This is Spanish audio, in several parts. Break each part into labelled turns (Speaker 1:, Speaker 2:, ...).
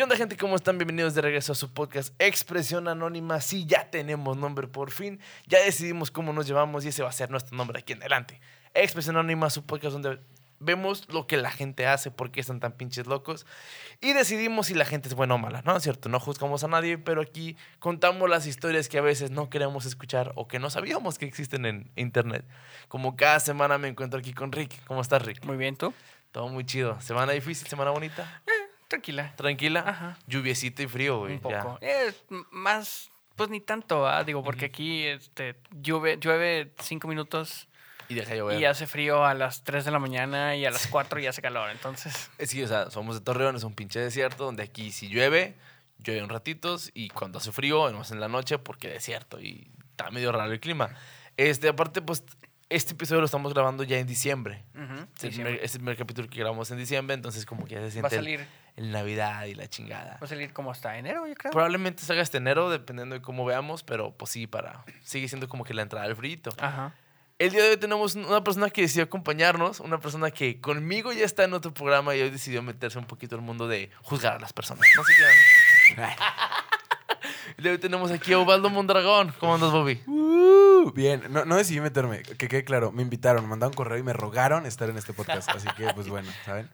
Speaker 1: ¿Qué onda, gente? ¿Cómo están? Bienvenidos de regreso a su podcast Expresión Anónima. Sí, ya tenemos nombre por fin. Ya decidimos cómo nos llevamos y ese va a ser nuestro nombre aquí en adelante. Expresión Anónima, su podcast donde vemos lo que la gente hace, por qué están tan pinches locos y decidimos si la gente es buena o mala, ¿no? Cierto, no juzgamos a nadie, pero aquí contamos las historias que a veces no queremos escuchar o que no sabíamos que existen en internet. Como cada semana me encuentro aquí con Rick. ¿Cómo estás, Rick?
Speaker 2: Muy bien, ¿tú?
Speaker 1: Todo muy chido. ¿Semana difícil? ¿Semana bonita?
Speaker 2: Tranquila.
Speaker 1: ¿Tranquila?
Speaker 2: Ajá.
Speaker 1: Lluviecito y frío, güey.
Speaker 2: Un poco. Eh, m- más, pues ni tanto. Digo, porque aquí este, llueve, llueve cinco minutos
Speaker 1: Y deja llover.
Speaker 2: y hace frío a las 3 de la mañana y a las 4 ya hace calor. Entonces,
Speaker 1: Es que, o sea, somos de Torreón, es un pinche desierto donde aquí si llueve, llueve un ratitos y cuando hace frío, es en la noche porque desierto y está medio raro el clima. Este, aparte, pues, este episodio lo estamos grabando ya en diciembre.
Speaker 2: ujú,
Speaker 1: Es el,
Speaker 2: diciembre.
Speaker 1: primer, es el primer capítulo que grabamos en diciembre, entonces como que ya se
Speaker 2: va a
Speaker 1: siente el,
Speaker 2: salir,
Speaker 1: el Navidad y la chingada.
Speaker 2: va a salir como hasta enero, yo creo.
Speaker 1: Probablemente salga este enero, dependiendo de cómo veamos, pero pues sí, para sigue siendo como que la entrada del frío.
Speaker 2: Ajá.
Speaker 1: El día de hoy tenemos una persona que decidió acompañarnos, una persona que conmigo ya está en otro programa y hoy decidió meterse un poquito al mundo de juzgar a las personas. No se quedan. El día de hoy tenemos aquí a Ubaldo Mondragón. ¿Cómo andas, Bobby?
Speaker 3: Uh, bien, no, no decidí meterme, que quede claro, me invitaron, me mandaron correo y me rogaron estar en este podcast, así que pues bueno, ¿saben?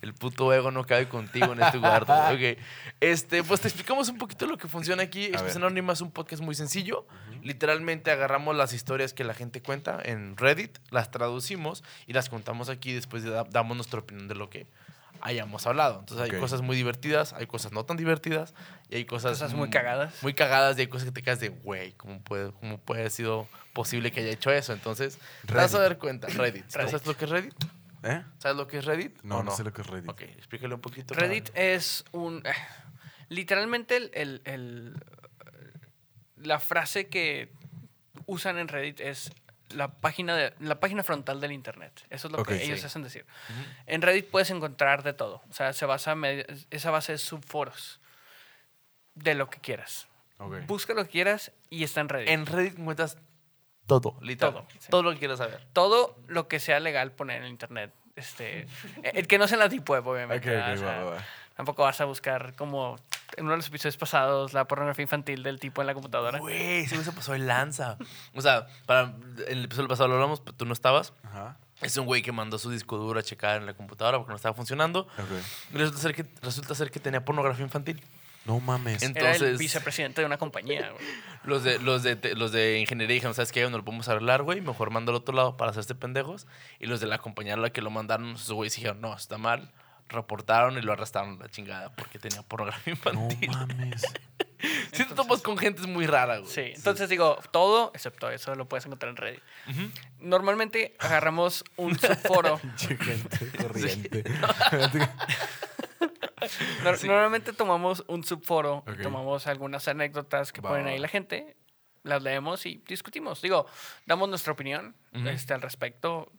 Speaker 1: El puto ego no cabe contigo en este cuarto. Ok. Este, pues te explicamos un poquito lo que funciona aquí. Expresión Anónima es un podcast muy sencillo. Literalmente agarramos las historias que la gente cuenta en Reddit, las traducimos y las contamos aquí después da- damos nuestra opinión de lo que hayamos hablado. Entonces hay cosas muy divertidas, hay cosas no tan divertidas y hay cosas...
Speaker 2: Cosas muy
Speaker 1: mm,
Speaker 2: cagadas.
Speaker 1: Muy cagadas y hay cosas que te quedas de, güey, ¿cómo puede, ¿cómo puede haber sido posible que haya hecho eso? Entonces, te vas a
Speaker 3: Reddit.
Speaker 1: dar cuenta. Reddit.
Speaker 2: Reddit.
Speaker 1: ¿Sabes lo que es Reddit?
Speaker 3: ¿Eh?
Speaker 1: ¿Sabes lo que es Reddit?
Speaker 3: No,
Speaker 1: ¿O
Speaker 3: no, sé lo que es Reddit.
Speaker 1: Ok, explícale un poquito. para-
Speaker 2: Reddit es un... eh, literalmente el, el- el- la frase que usan en Reddit es la página, de, la página frontal del Internet. Eso es lo que ellos
Speaker 1: sí.
Speaker 2: hacen decir. En Reddit puedes encontrar de todo. O sea, se basa esa base es subforos de lo que quieras.
Speaker 3: Ok.
Speaker 2: Busca lo que quieras y está en Reddit.
Speaker 1: En Reddit encuentras todo, literal.
Speaker 2: Todo,
Speaker 1: Todo,
Speaker 2: sí.
Speaker 1: lo que quieras saber.
Speaker 2: todo lo que sea legal poner en Internet. Este, el que no sea en la deep web, obviamente.
Speaker 3: ok,
Speaker 2: Tampoco vas a buscar como en uno de los episodios pasados la pornografía infantil del tipo en la computadora.
Speaker 1: Güey, se me pasó el lanza. O sea, para en el episodio pasado lo hablamos, pero tú no estabas.
Speaker 3: Ajá.
Speaker 1: Es un güey que mandó su disco duro a checar en la computadora porque no estaba funcionando.
Speaker 3: Ok.
Speaker 1: Y resulta ser que, resulta ser que tenía pornografía infantil.
Speaker 3: No mames.
Speaker 1: En-
Speaker 2: Era el
Speaker 1: Entonces-
Speaker 2: vicepresidente de una compañía. güey.
Speaker 1: Los de, los de, te- los de ingeniería dijeron, ¿sabes qué? No lo podemos arreglar, güey. Mejor manda al otro lado para hacerse pendejos. Y los de la compañía a la que lo mandaron, esos güeyes dijeron, no, está mal. Reportaron y lo arrestaron a la chingada porque tenía pornografía
Speaker 3: No
Speaker 1: infantil.
Speaker 3: mames.
Speaker 1: Sí te topas con gente muy rara, güey.
Speaker 2: Sí, entonces digo, todo excepto eso lo puedes encontrar en Reddit. Normalmente agarramos un subforo.
Speaker 3: Pinche gente corriente.
Speaker 1: Sí.
Speaker 2: Normalmente tomamos un subforo, tomamos algunas anécdotas que
Speaker 3: Va,
Speaker 2: ponen ahí
Speaker 3: va.
Speaker 2: la gente, las leemos y discutimos. Digo, damos nuestra opinión este, al respecto,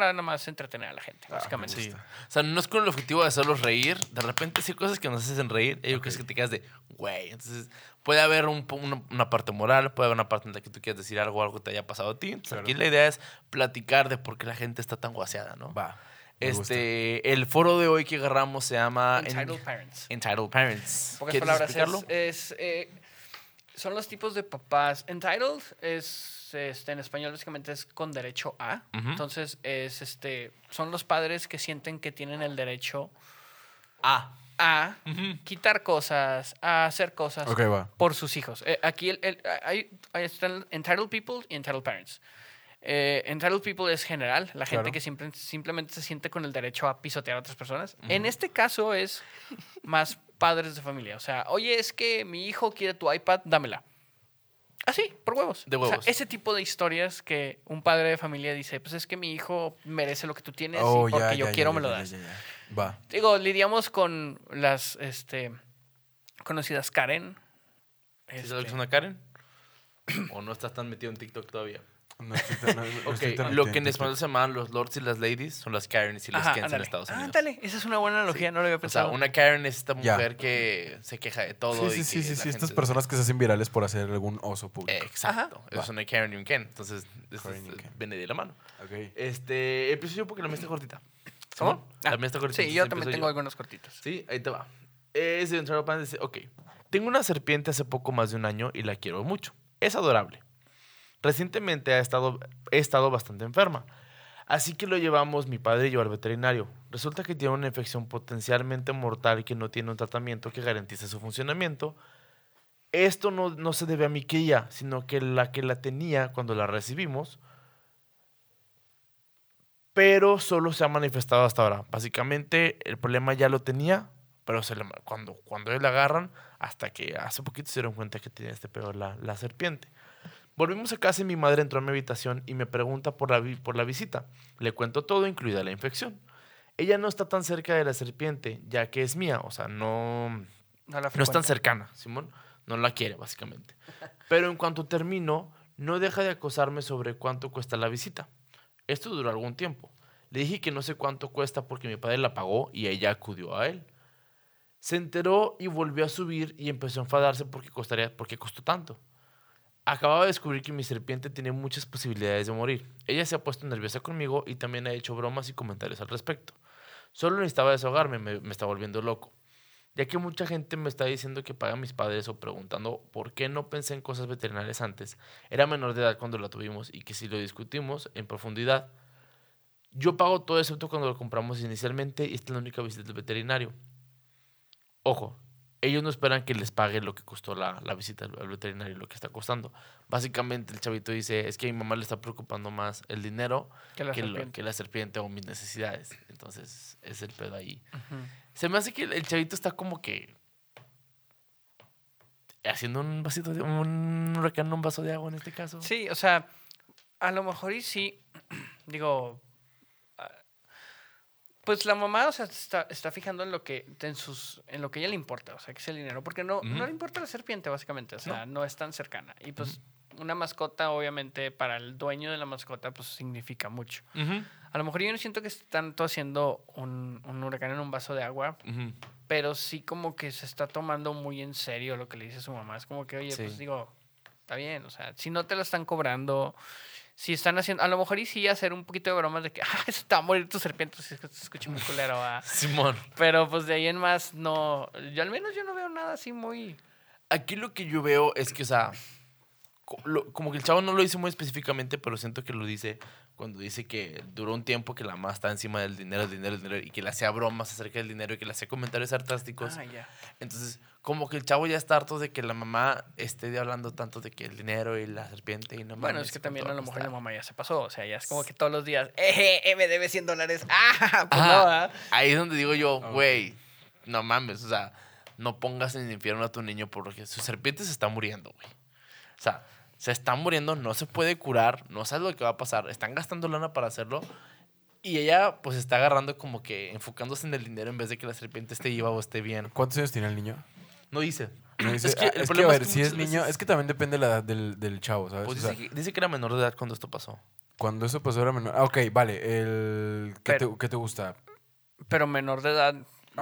Speaker 2: para nada más entretener a la gente,
Speaker 3: Ah, me
Speaker 2: básicamente.
Speaker 1: Sí.
Speaker 3: gusta.
Speaker 1: O sea, no es con el objetivo de hacerlos reír. De repente sí hay cosas que nos hacen reír. Y
Speaker 3: Ok.
Speaker 1: cosas que te quedas de, güey. Entonces, puede haber un una, una parte moral, puede haber una parte en la que tú quieras decir algo, algo que te haya pasado a ti. Entonces,
Speaker 3: Claro.
Speaker 1: aquí la idea es platicar de por qué la gente está tan guaseada, ¿no?
Speaker 3: Va. gusta.
Speaker 1: Este, el foro de hoy que agarramos se llama En-
Speaker 2: Entitled Parents.
Speaker 1: Entitled Parents.
Speaker 2: En pocas
Speaker 1: ¿Quieres
Speaker 2: palabras,
Speaker 1: explicarlo?
Speaker 2: es, es, eh, son los tipos de papás. Entitled es, este, en español básicamente es con derecho a. Entonces, es, este, son los padres que sienten que tienen el derecho
Speaker 1: Ah.
Speaker 2: a
Speaker 1: Ujú.
Speaker 2: quitar cosas, a hacer cosas por sus hijos. Eh, aquí el, el- hay, están entitled people y entitled parents. Eh, entitled people es general, la gente
Speaker 3: Claro.
Speaker 2: que siempre, simplemente se siente con el derecho a pisotear a otras personas. En este caso es más padres de familia. O sea, oye, es que mi hijo quiere tu iPad, dámela. Así, por huevos.
Speaker 1: De
Speaker 2: O sea,
Speaker 1: huevos.
Speaker 2: ese tipo de historias que un padre de familia dice, pues es que mi hijo merece lo que tú tienes
Speaker 3: Oh,
Speaker 2: y porque
Speaker 3: ya,
Speaker 2: yo
Speaker 3: ya,
Speaker 2: quiero
Speaker 3: ya,
Speaker 2: me lo das.
Speaker 3: Va.
Speaker 2: Digo, lidiamos con las este, conocidas Karen.
Speaker 1: ¿Sí sabes
Speaker 2: Este,
Speaker 1: lo que es una Karen? ¿O no estás tan metido en TikTok todavía?
Speaker 3: No estoy tan- no- no
Speaker 1: Ok,
Speaker 3: estoy tan
Speaker 1: lo que en español se llaman los lords y las ladies son las Karens y las
Speaker 2: Ajá,
Speaker 1: Kens en. Estados Unidos.
Speaker 2: Ándale, esa es una buena analogía, no lo había
Speaker 1: O sea,
Speaker 2: pensado.
Speaker 1: una Karen es esta mujer que se queja de todo.
Speaker 3: Sí,
Speaker 1: y
Speaker 3: sí, sí,
Speaker 1: que
Speaker 3: sí, sí.
Speaker 1: gente-
Speaker 3: Estas personas que se hacen virales por hacer algún oso público.
Speaker 1: Exacto. Es una Karen y un Ken. Entonces, es-
Speaker 3: y
Speaker 1: es- viene de la mano.
Speaker 3: Ok.
Speaker 1: Este, empiezo yo porque la mía está cortita.
Speaker 2: ¿Cómo?
Speaker 1: La
Speaker 2: Ah,
Speaker 1: mía está cortita.
Speaker 2: Sí, yo también tengo algunos cortitos.
Speaker 1: Sí, ahí te va. Ese entrar al plan dice, ok, tengo una serpiente hace poco más de un año y la quiero mucho. Es adorable. Recientemente ha estado, he estado bastante enferma. Así que lo llevamos mi padre y yo al veterinario. Resulta que tiene una infección potencialmente mortal que no tiene un tratamiento que garantice su funcionamiento. Esto no, no se debe a mi cría, sino que la que la tenía cuando la recibimos, pero solo se ha manifestado hasta ahora. Básicamente el problema ya lo tenía, pero se le- cuando, cuando la agarran, hasta que hace poquito se dieron cuenta que tenía este peor la, la serpiente. Volvimos a casa y mi madre entró a mi habitación y me pregunta por la, por la visita. Le cuento todo, incluida la infección. Ella no está tan cerca de la serpiente, ya que es mía, o sea, no,
Speaker 2: No, la
Speaker 1: no es tan cercana, Simón. No la quiere, básicamente. Pero en cuanto termino, no deja de acosarme sobre cuánto cuesta la visita. Esto duró algún tiempo. Le dije que no sé cuánto cuesta porque mi padre la pagó y ella acudió a él. Se enteró y volvió a subir y empezó a enfadarse porque, costaría, porque costó tanto. Acababa de descubrir que mi serpiente tiene muchas posibilidades de morir. Ella se ha puesto nerviosa conmigo y también ha hecho bromas y comentarios al respecto. Solo necesitaba desahogarme, me, está volviendo loco. Ya que mucha gente me está diciendo que paga a mis padres o preguntando por qué no pensé en cosas veterinarias antes. Era menor de edad cuando la tuvimos y que si lo discutimos en profundidad, yo pago todo excepto cuando lo compramos inicialmente y esta es la única visita del veterinario. Ojo, ellos no esperan que les pague lo que costó la, la visita al, al veterinario, lo que está costando. Básicamente el chavito dice, es que a mi mamá le está preocupando más el dinero
Speaker 2: Que la
Speaker 1: que, lo-
Speaker 2: serpiente.
Speaker 1: que la serpiente o mis necesidades. Entonces es el pedo ahí. Se me hace que el, el chavito está como que haciendo un vasito de un huracán un vaso de agua en este caso.
Speaker 2: Sí, o sea, a lo mejor y sí, digo, pues la mamá, o sea, está, está fijando en lo que en sus en lo que a ella le importa, o sea, que es el dinero, porque no, no le importa la serpiente básicamente, o sea, no, es tan cercana y pues una mascota obviamente para el dueño de la mascota pues significa mucho. A lo mejor yo no siento que esté tanto haciendo un, un huracán en un vaso de agua, pero sí como que se está tomando muy en serio lo que le dice su mamá. Es como que, oye,
Speaker 1: Sí.
Speaker 2: pues digo, está bien, o sea, si no te lo están cobrando, si están haciendo, a lo mejor y sí hacer un poquito de bromas de que, ah, se te va a morir tu serpiente, pues es que se escucha muy culero, ¿va?
Speaker 1: Simón.
Speaker 2: Pero pues de ahí en más, no, yo al menos yo no veo nada así muy...
Speaker 1: Aquí lo que yo veo es que, o sea, lo- como que el chavo no lo dice muy específicamente, pero siento que lo dice cuando dice que duró un tiempo que la mamá está encima del dinero, el dinero, el dinero, y que le hacía bromas acerca del dinero y que le hacía comentarios sarcásticos.
Speaker 2: Ah, ya.
Speaker 1: Entonces, como que el chavo ya está harto de que la mamá esté hablando tanto de que el dinero y la serpiente y no
Speaker 2: Bueno,
Speaker 1: mames,
Speaker 2: es que
Speaker 1: ¿cuánto
Speaker 2: también a lo mejor la mamá ya se pasó, o sea, ya es como que todos los días, eh, eh, me debe 100 dólares, ah, pues
Speaker 1: Ajá.
Speaker 2: no, ¿verdad?
Speaker 1: Ahí es donde digo yo, güey, no mames, o sea, no pongas en el infierno a tu niño porque su serpiente se está muriendo, güey. O sea, se está muriendo, no se puede curar, no sabes lo que va a pasar, están gastando lana para hacerlo y ella pues está agarrando como que enfocándose en el dinero en vez de que la serpiente esté viva o esté bien.
Speaker 3: ¿Cuántos años tiene el niño?
Speaker 1: No dice.
Speaker 3: No dice-
Speaker 1: Es que
Speaker 3: ah,
Speaker 1: el
Speaker 3: es que,
Speaker 1: problema
Speaker 3: a
Speaker 1: es
Speaker 3: ver,
Speaker 1: que
Speaker 3: si es niño,
Speaker 1: veces-
Speaker 3: es que también depende la edad del, del chavo, ¿sabes?
Speaker 1: Pues
Speaker 3: O sea,
Speaker 1: dice, que, dice que era menor de edad cuando esto pasó.
Speaker 3: cuando eso pasó era menor. Ah, ok, vale. El, ¿qué,
Speaker 2: Pero-
Speaker 3: te, qué te gusta?
Speaker 2: Pero menor de edad,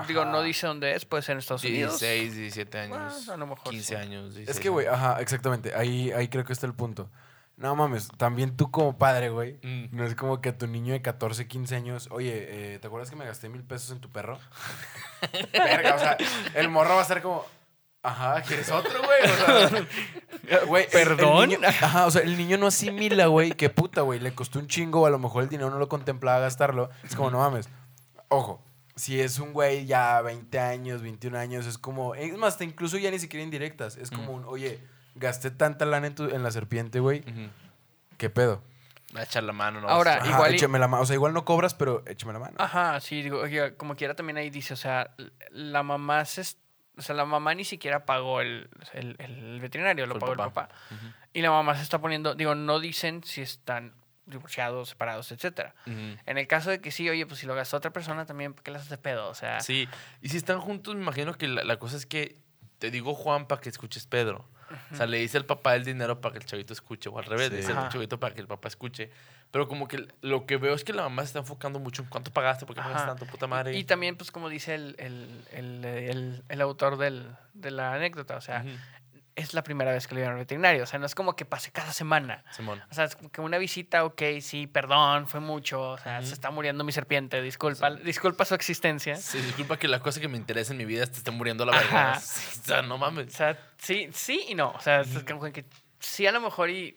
Speaker 2: digo, no dice dónde es, puede ser en Estados Unidos.
Speaker 1: 16, 17 años.
Speaker 2: Bueno, a lo mejor
Speaker 1: 15
Speaker 2: sí.
Speaker 1: años.
Speaker 3: Es
Speaker 1: 16
Speaker 3: que, güey, ajá, exactamente. Ahí, ahí creo que está el punto. No mames, también tú como padre, güey.
Speaker 1: Mm.
Speaker 3: No es como que a tu niño de 14, 15 años, oye, eh, ¿te acuerdas que me gasté mil pesos en tu perro? Verga, o sea, el morro va a ser como, ajá, ¿quieres otro, güey? O sea, güey, el- el
Speaker 2: ¿Perdón?
Speaker 3: niño- ajá, o sea, el niño no asimila, güey, que puta, güey, le costó un chingo, o a lo mejor el dinero no lo contemplaba gastarlo. Es como, no mames. Ojo, si es un güey ya 20 años, 21 años, es como, es más, hasta incluso ya ni siquiera indirectas. Es como un, oye, gasté tanta lana en, tu- en la serpiente, güey. ¿qué pedo?
Speaker 1: Va a echar la mano, ¿no?
Speaker 2: Ahora,
Speaker 1: Ajá.
Speaker 2: Igual
Speaker 3: échame la mano. O sea, igual no cobras, pero échame la mano.
Speaker 2: Ajá, sí, digo, oye, como quiera también ahí dice, o sea, la mamá se, es- o sea, la mamá ni siquiera pagó el, el, el veterinario, lo
Speaker 1: el
Speaker 2: pagó el
Speaker 1: papá.
Speaker 2: Y la mamá se está poniendo, digo, no dicen si están divorciados, separados, etcétera. En el caso de que sí, oye, pues si lo gastó otra persona también, ¿qué le haces de pedo? O sea,
Speaker 1: Sí, y si están juntos, me imagino que la, la cosa es que te digo Juan para que escuches Pedro. O sea, le dice el papá el dinero para que el chavito escuche, o al revés,
Speaker 3: Sí.
Speaker 1: le dice el
Speaker 2: Ajá.
Speaker 1: chavito para que el papá escuche. Pero como que lo que veo es que la mamá se está enfocando mucho en cuánto pagaste, por qué pagaste tanto, puta madre.
Speaker 2: Y también, pues como dice el, el, el, el- el autor del, de la anécdota, o sea. Es la primera vez que lo llevan al veterinario. O sea, no es como que pase cada semana.
Speaker 1: Simón.
Speaker 2: O sea, es como que una visita, ok, sí, perdón, fue mucho. O sea, se está muriendo mi serpiente, disculpa, disculpa su existencia.
Speaker 1: Sí, disculpa que la cosa que me interesa en mi vida te esté muriendo la. Sí, o sea, no
Speaker 2: O
Speaker 1: mames.
Speaker 2: sea, sí, sí y no. O sea, es como que sí a lo mejor y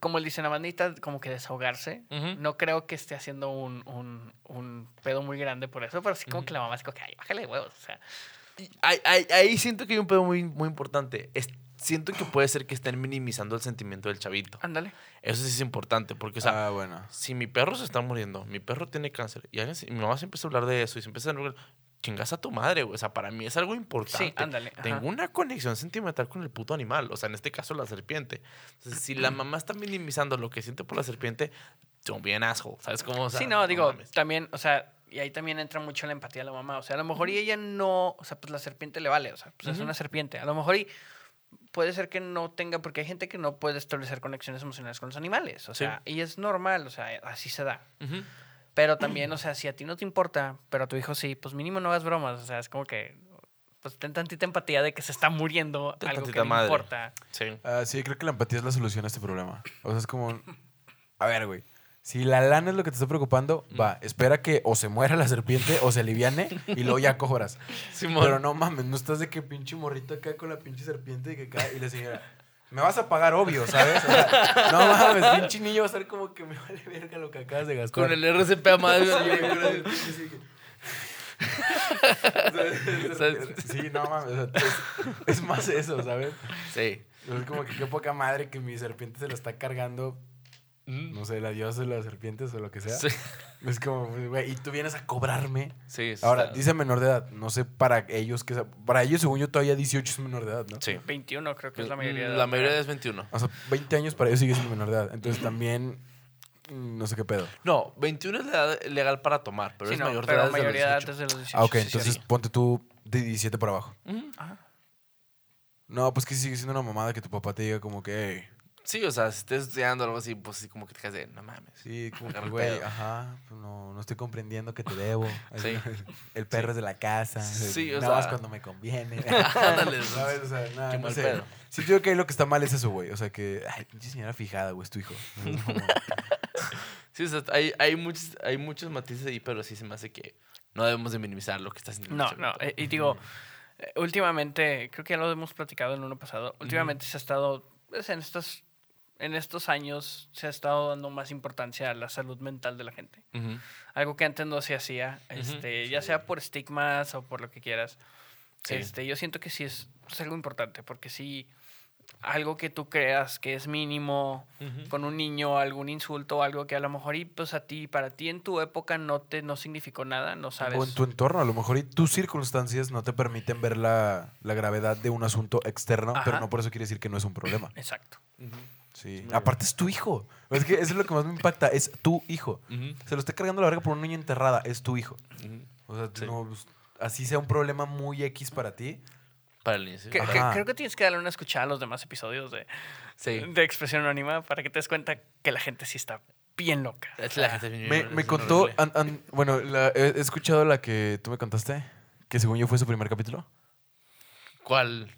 Speaker 2: como él dice la bandita, como que desahogarse. No creo que esté haciendo un, un, un pedo muy grande por eso, pero sí como que la mamá es como que, ay, bájale de huevos. O sea,
Speaker 1: ahí, ahí- ahí siento que hay un pedo muy, muy importante. Es- siento que puede ser que estén minimizando el sentimiento del chavito.
Speaker 2: ándale.
Speaker 1: Eso sí es importante, porque, o sea,
Speaker 3: ah, bueno.
Speaker 1: si mi perro se está muriendo, mi perro tiene cáncer, y, alguien y mi mamá se empieza a hablar de eso y se empieza a hablar, chingas a tu madre, güey. O sea, para mí es algo importante.
Speaker 2: Sí, ándale. ajá.
Speaker 1: Tengo una conexión sentimental con el puto animal, o sea, en este caso la serpiente. Entonces, si la mamá está minimizando lo que siente por la serpiente, don't be an asshole, ¿sabes cómo? O sea,
Speaker 2: sí, no, digo,
Speaker 1: mames.
Speaker 2: también, o sea, y ahí también entra mucho la empatía de la mamá. O sea, a lo mejor y ella no, o sea, pues la serpiente le vale, o sea, pues es
Speaker 1: Ujú.
Speaker 2: una serpiente. A lo mejor y puede ser que no tenga, porque hay gente que no puede establecer conexiones emocionales con los animales, o
Speaker 1: Sí.
Speaker 2: sea, y es normal, o sea, así se da.
Speaker 1: Ujú.
Speaker 2: Pero también, o sea, si a ti no te importa, pero a tu hijo sí, pues mínimo no hagas bromas, o sea, es como que, pues ten tantita empatía de que se está muriendo
Speaker 1: Ten
Speaker 2: algo que le importa.
Speaker 1: Sí.
Speaker 3: Ah, sí, creo que la empatía es la solución a este problema. O sea, es como. A ver, güey. Si la lana es lo que te está preocupando, va, espera que o se muera la serpiente o se aliviane y luego ya cobras.
Speaker 1: Simón.
Speaker 3: Pero no mames, no estás de que pinche morrito acá con la pinche serpiente y que cae y la señora. Me vas a pagar, obvio, ¿sabes? O sea, no mames, pinche niño va a estar como que me vale verga lo que acabas de gastar.
Speaker 1: Con el RCP a madre.
Speaker 3: Sí, no mames. o sea, es, es más eso, ¿sabes?
Speaker 1: Sí.
Speaker 3: Es como que qué poca madre que mi serpiente se la está cargando, no sé, la diosa de las serpientes o lo que sea.
Speaker 1: Sí.
Speaker 3: Es como, pues, güey, y tú vienes a cobrarme.
Speaker 1: Sí, sí
Speaker 3: Ahora,
Speaker 1: está-
Speaker 3: dice menor de edad. No sé para ellos que sea- Para ellos, según yo, todavía 18 es menor de edad, ¿no?
Speaker 1: Sí.
Speaker 2: 21 creo que es la mayoría de
Speaker 1: La mayoría es 21.
Speaker 3: O sea, 20 años para ellos sigue siendo menor de edad. Entonces también. mm, No sé qué pedo.
Speaker 1: No, 21 es la edad legal para tomar, pero
Speaker 2: Sí,
Speaker 1: es
Speaker 2: no,
Speaker 1: mayor de
Speaker 2: pero
Speaker 1: edad los
Speaker 2: mayoría de
Speaker 1: 18.
Speaker 2: desde los 18.
Speaker 3: Ah, ok,
Speaker 2: sí,
Speaker 3: entonces
Speaker 2: sí.
Speaker 3: ponte tú de 17 para abajo.
Speaker 2: Ajá.
Speaker 3: No, pues que sí sigue siendo una mamada que tu papá te diga como que.
Speaker 1: Sí, o sea, si estás estudiando algo así, pues sí, como que te quedas de, no mames.
Speaker 3: Sí, como que, güey, ajá, pues no, no estoy comprendiendo que te debo.
Speaker 1: Sí.
Speaker 3: El perro es de la casa.
Speaker 1: Sí, o
Speaker 3: nada más
Speaker 1: sea-
Speaker 3: cuando me conviene.
Speaker 1: Ándale,
Speaker 3: ¿Sabes? O sea, nada,
Speaker 1: Qué
Speaker 3: no
Speaker 1: mal
Speaker 3: sé.
Speaker 1: pedo.
Speaker 3: Sí, yo creo que ahí lo que está mal es eso, güey. O sea, que, ay, pinche señora fijada, güey, es tu hijo.
Speaker 1: Sí, o sea, hay, hay, muchos, hay muchos matices ahí, pero sí se me hace que no debemos de minimizar lo que está haciendo.
Speaker 2: No, no. eh, Y digo, eh, últimamente, creo que ya lo hemos platicado en uno pasado, últimamente se ha estado, pues, en estos, en estos años se ha estado dando más importancia a la salud mental de la gente.
Speaker 1: Ujú.
Speaker 2: Algo que antes no se hacía,
Speaker 1: Ujú.
Speaker 2: este, ya sea por estigmas o por lo que quieras.
Speaker 1: Sí.
Speaker 2: Este, yo siento que sí es, es algo importante, porque si algo que tú creas que es mínimo
Speaker 1: Ujú.
Speaker 2: con un niño, algún insulto, algo que a lo mejor y pues a ti, para ti en tu época no te no significó nada, no sabes.
Speaker 3: O en tu entorno, a lo mejor y tus circunstancias no te permiten ver la, la gravedad de un asunto externo, pero
Speaker 2: Ajá.
Speaker 3: no por eso quiere decir que no es un problema.
Speaker 2: Exacto.
Speaker 3: Sí. Aparte es tu hijo. Es que eso es lo que más me impacta, es tu hijo. Se lo está cargando la verga por un niño enterrada, es tu hijo. O sea,
Speaker 1: Sí.
Speaker 3: no, pues, así sea un problema muy X para ti.
Speaker 1: Para el inicio.
Speaker 2: Que-
Speaker 3: Ajá.
Speaker 2: que- creo que tienes que darle una escuchada a los demás episodios de,
Speaker 1: Sí.
Speaker 2: de Expresión Anónima para que te des cuenta que la gente sí está bien loca.
Speaker 1: Es la gente bien-
Speaker 3: Me, contó,
Speaker 1: horrible.
Speaker 3: an- an- bueno, la- he, escuchado la que tú me contaste, que según yo fue su primer capítulo.
Speaker 1: ¿Cuál?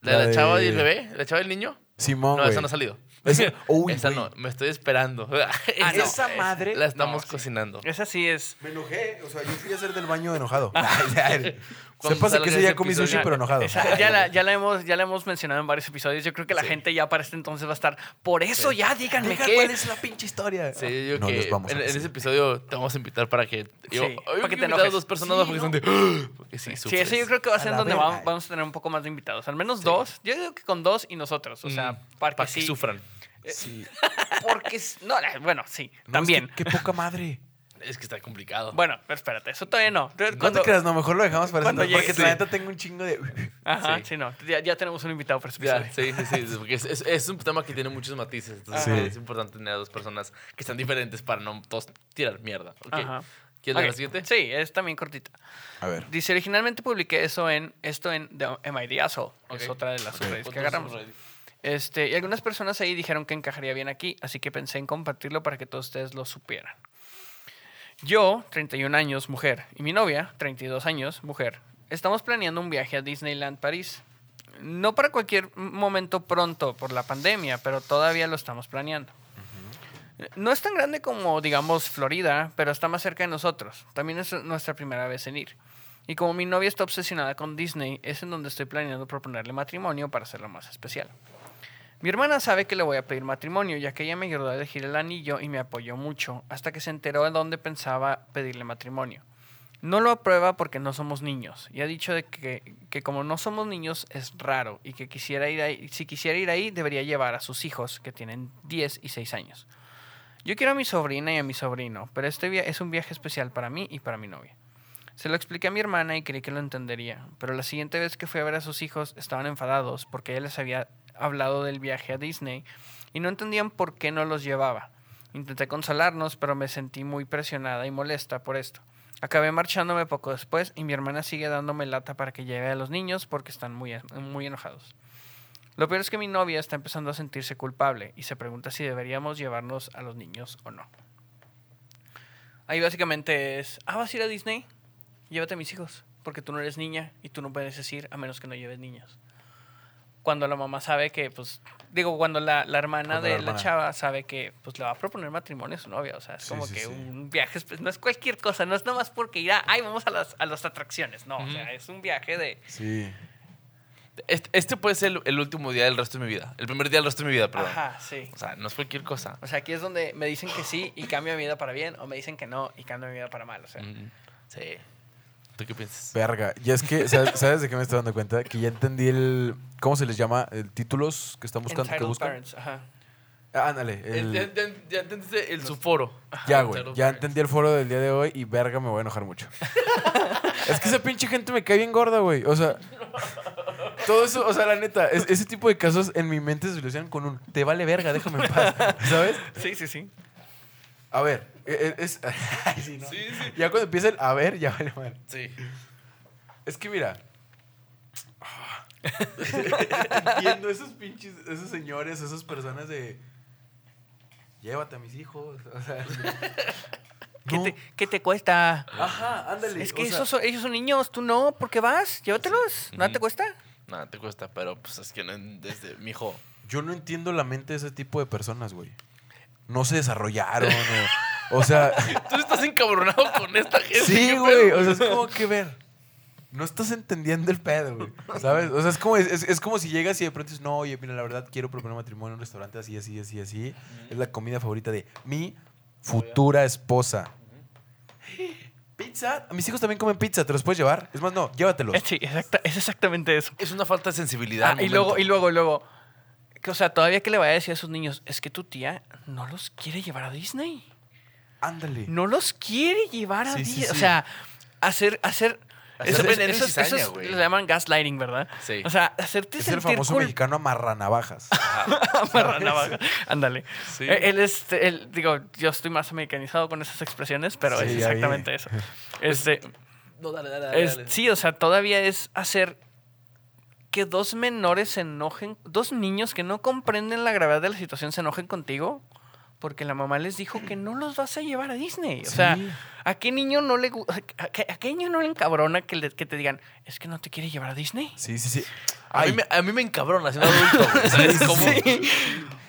Speaker 1: ¿La,
Speaker 3: La
Speaker 1: de la chava y el bebé? ¿La chava y el niño?
Speaker 3: Simón,
Speaker 1: no,
Speaker 3: güey.
Speaker 1: esa no ha salido.
Speaker 3: Ese- uy,
Speaker 1: esa no, me estoy esperando.
Speaker 2: Ah, no.
Speaker 3: Esa madre-
Speaker 1: La estamos
Speaker 2: No, sí.
Speaker 1: cocinando.
Speaker 2: Esa sí es.
Speaker 3: Me enojé, o sea, yo fui a hacer del baño enojado. Sépase
Speaker 1: salga
Speaker 3: que ese ya comí sushi, pero enojado.
Speaker 2: esa- ya, la, ya, la hemos, ya la hemos mencionado en varios episodios. Yo creo que la
Speaker 1: Sí.
Speaker 2: gente ya para este entonces va a estar. Por eso ya díganme
Speaker 3: Diga
Speaker 2: qué.
Speaker 3: cuál es la pinche historia.
Speaker 1: Sí, yo
Speaker 3: No
Speaker 1: que
Speaker 3: vamos a
Speaker 1: en, ese episodio te vamos a invitar para que. Yo,
Speaker 2: Sí, para que te
Speaker 1: a
Speaker 2: enojes.
Speaker 1: dos personas
Speaker 3: Sí,
Speaker 1: porque
Speaker 3: ¿no?
Speaker 1: son de. "Ah", Porque sí,
Speaker 2: Sí, eso yo creo que va a
Speaker 3: A
Speaker 2: ser
Speaker 3: la
Speaker 2: donde vamos, vamos a tener un poco más de invitados. Al menos dos. Yo digo que con dos y nosotros. O sea,
Speaker 1: Mm,
Speaker 2: para que,
Speaker 1: para que
Speaker 2: sí.
Speaker 1: sufran.
Speaker 3: Sí.
Speaker 2: Porque. No, eh, bueno, sí.
Speaker 3: No,
Speaker 2: también.
Speaker 3: es que- qué poca madre.
Speaker 1: Es que está complicado.
Speaker 2: Bueno, pero espérate, eso todavía no.
Speaker 3: No
Speaker 2: Cuando-
Speaker 3: te creas, no, mejor lo dejamos para
Speaker 2: cuando
Speaker 3: Porque
Speaker 2: llegue-
Speaker 3: la
Speaker 2: sí.
Speaker 3: neta tengo un chingo de.
Speaker 2: Ajá,
Speaker 1: Sí.
Speaker 2: sí, no. Ya, ya tenemos un invitado para
Speaker 1: Ya, sí, sí, sí. Porque es, es- es un tema que tiene muchos matices. Entonces
Speaker 3: Sí.
Speaker 1: es importante tener a dos personas que sean diferentes para no todos tirar mierda. ¿ok?
Speaker 2: Ajá.
Speaker 1: ¿Quieres leer la siguiente?
Speaker 2: Sí, es también cortita.
Speaker 3: A ver.
Speaker 2: Dice, originalmente publiqué eso en, esto en The Am I the Asshole, que es otra de las
Speaker 3: Ok.
Speaker 2: subreddits que agarramos. Este, y algunas personas ahí dijeron que encajaría bien aquí, así que pensé en compartirlo para que todos ustedes lo supieran. Yo, 31 años, mujer, y mi novia, 32 años, mujer, estamos planeando un viaje a Disneyland París. No para cualquier momento pronto por la pandemia, pero todavía lo estamos planeando. No es tan grande como, digamos, Florida, pero está más cerca de nosotros. También es nuestra primera vez en ir. Y como mi novia está obsesionada con Disney, es en donde estoy planeando proponerle matrimonio para hacerlo más especial. Mi hermana sabe que le voy a pedir matrimonio, ya que ella me ayudó a elegir el anillo y me apoyó mucho, hasta que se enteró de dónde pensaba pedirle matrimonio. No lo aprueba porque no somos niños, y ha dicho de que, que como no somos niños es raro, y que quisiera ir ahí, si quisiera ir ahí debería llevar a sus hijos, que tienen 10 y 6 años. Yo quiero a mi sobrina y a mi sobrino, pero este es un viaje especial para mí y para mi novia. Se lo expliqué a mi hermana y creí que lo entendería, pero la siguiente vez que fui a ver a sus hijos estaban enfadados porque ella les había hablado del viaje a Disney y no entendían por qué no los llevaba. Intenté consolarnos, pero me sentí muy presionada y molesta por esto. Acabé marchándome poco después y mi hermana sigue dándome lata para que lleve a los niños porque están muy, muy enojados. Lo peor es que mi novia está empezando a sentirse culpable y se pregunta si deberíamos llevarnos a los niños o no. Ahí básicamente es, ah, ¿vas a ir a Disney? Llévate a mis hijos, porque tú no eres niña y tú no puedes decir a menos que no lleves niños. Cuando la mamá sabe que, pues, digo, cuando la, la hermana
Speaker 3: Cuando
Speaker 2: de
Speaker 3: la
Speaker 2: chava sabe que, pues, le va a proponer matrimonio a su novia. O sea, es
Speaker 3: Sí,
Speaker 2: como
Speaker 3: sí,
Speaker 2: que
Speaker 3: sí.
Speaker 2: un viaje, espe- no es cualquier cosa, no es nomás porque ir a, ay, vamos a las, a las atracciones. No, o sea, es un viaje de,
Speaker 3: Sí.
Speaker 1: Este, este puede ser el, el último día del resto de mi vida. El primer día del resto de mi vida, perdón.
Speaker 2: ajá, sí.
Speaker 1: O sea, no es cualquier cosa.
Speaker 2: O sea, aquí es donde me dicen que sí y cambia mi vida para bien, o me dicen que no y cambia mi vida para mal. O sea,
Speaker 1: Mm, Sí. ¿Tú qué piensas?
Speaker 3: Verga. Y es que, ¿sabes, sabes de qué me estoy dando cuenta? Que ya entendí el. ¿Cómo se les llama? El títulos que están buscando. Que buscan.
Speaker 2: parents, ajá.
Speaker 3: Ah, ándale.
Speaker 1: El-
Speaker 3: el-
Speaker 1: ya, ya- ya entendiste el su foro.
Speaker 3: Ya, güey. Ya
Speaker 1: parents.
Speaker 3: entendí el foro del día de hoy y verga, me voy a enojar mucho. es que esa pinche gente me cae bien gorda, güey. O sea, todo eso, o sea, la neta, es- ese tipo de casos en mi mente se solucionan con un te vale verga, déjame en paz. ¿Sabes?
Speaker 2: Sí, sí, sí.
Speaker 3: A ver, e- e- es. Sí, ¿no?
Speaker 1: Sí, sí.
Speaker 3: Ya cuando empieza el a ver, ya vale mal.
Speaker 1: Sí.
Speaker 3: Es que mira. Entiendo esos pinches, esos señores, esas personas de. Llévate a mis hijos. O sea.
Speaker 2: ¿Qué,
Speaker 3: no.
Speaker 2: te, qué te cuesta?
Speaker 3: Ajá, ándale.
Speaker 2: Es que
Speaker 3: sea,
Speaker 2: esos son- ellos son niños, tú no, ¿por qué vas? Llévatelos, ¿no te cuesta?
Speaker 1: Nada, te cuesta, pero pues es que no, desde mi hijo.
Speaker 3: Yo no entiendo la mente de ese tipo de personas, güey. No se desarrollaron. o, o sea,
Speaker 1: Tú estás encabronado con esta gente.
Speaker 3: sí,
Speaker 1: ¿qué
Speaker 3: güey. O sea, es como que ver. No estás entendiendo el pedo, güey. ¿Sabes? O sea, es como, es, es como si llegas y de pronto dices, no, oye, mira, la verdad quiero proponer matrimonio en un restaurante así, así, así, así. Es la comida favorita de mi futura esposa. Pizza. Mis hijos también comen pizza, ¿te los puedes llevar? Es más, no, llévatelos.
Speaker 2: Eh, Sí, exacta- es exactamente eso.
Speaker 1: Es una falta de sensibilidad.
Speaker 2: Ah, y luego, y luego, y luego. Que, o sea, todavía que le vaya a decir a sus niños, es que tu tía no los quiere llevar a Disney.
Speaker 3: Ándale.
Speaker 2: No los quiere llevar a
Speaker 3: Sí.
Speaker 2: O sea, hacer, hacer. Eso- eso es- eso
Speaker 1: cizaña,
Speaker 2: es-
Speaker 1: güey.
Speaker 2: le llaman gaslighting, ¿verdad?
Speaker 1: Sí.
Speaker 2: O sea, hacerte
Speaker 3: Es el
Speaker 2: sentir
Speaker 3: famoso
Speaker 2: cul-
Speaker 3: mexicano amarranavajas.
Speaker 2: Amarra navaja. Ándale.
Speaker 1: Sí.
Speaker 2: Eh, Él es, él, digo, yo estoy más americanizado con esas expresiones, pero
Speaker 3: Sí,
Speaker 2: es exactamente eso. Este,
Speaker 1: No, dale, dale, dale,
Speaker 2: es-
Speaker 1: dale.
Speaker 2: sí, o sea, todavía es hacer que dos menores se enojen, dos niños que no comprenden la gravedad de la situación se enojen contigo porque la mamá les dijo que no los vas a llevar a Disney. O sea,
Speaker 3: Sí.
Speaker 2: ¿a qué niño no le a qué, a qué niño no le encabrona que, le- que te digan, es que no te quiere llevar a Disney?
Speaker 3: Sí, sí, sí.
Speaker 1: A mí, me, a mí me encabrona siendo adulto. ¿Sabes cómo?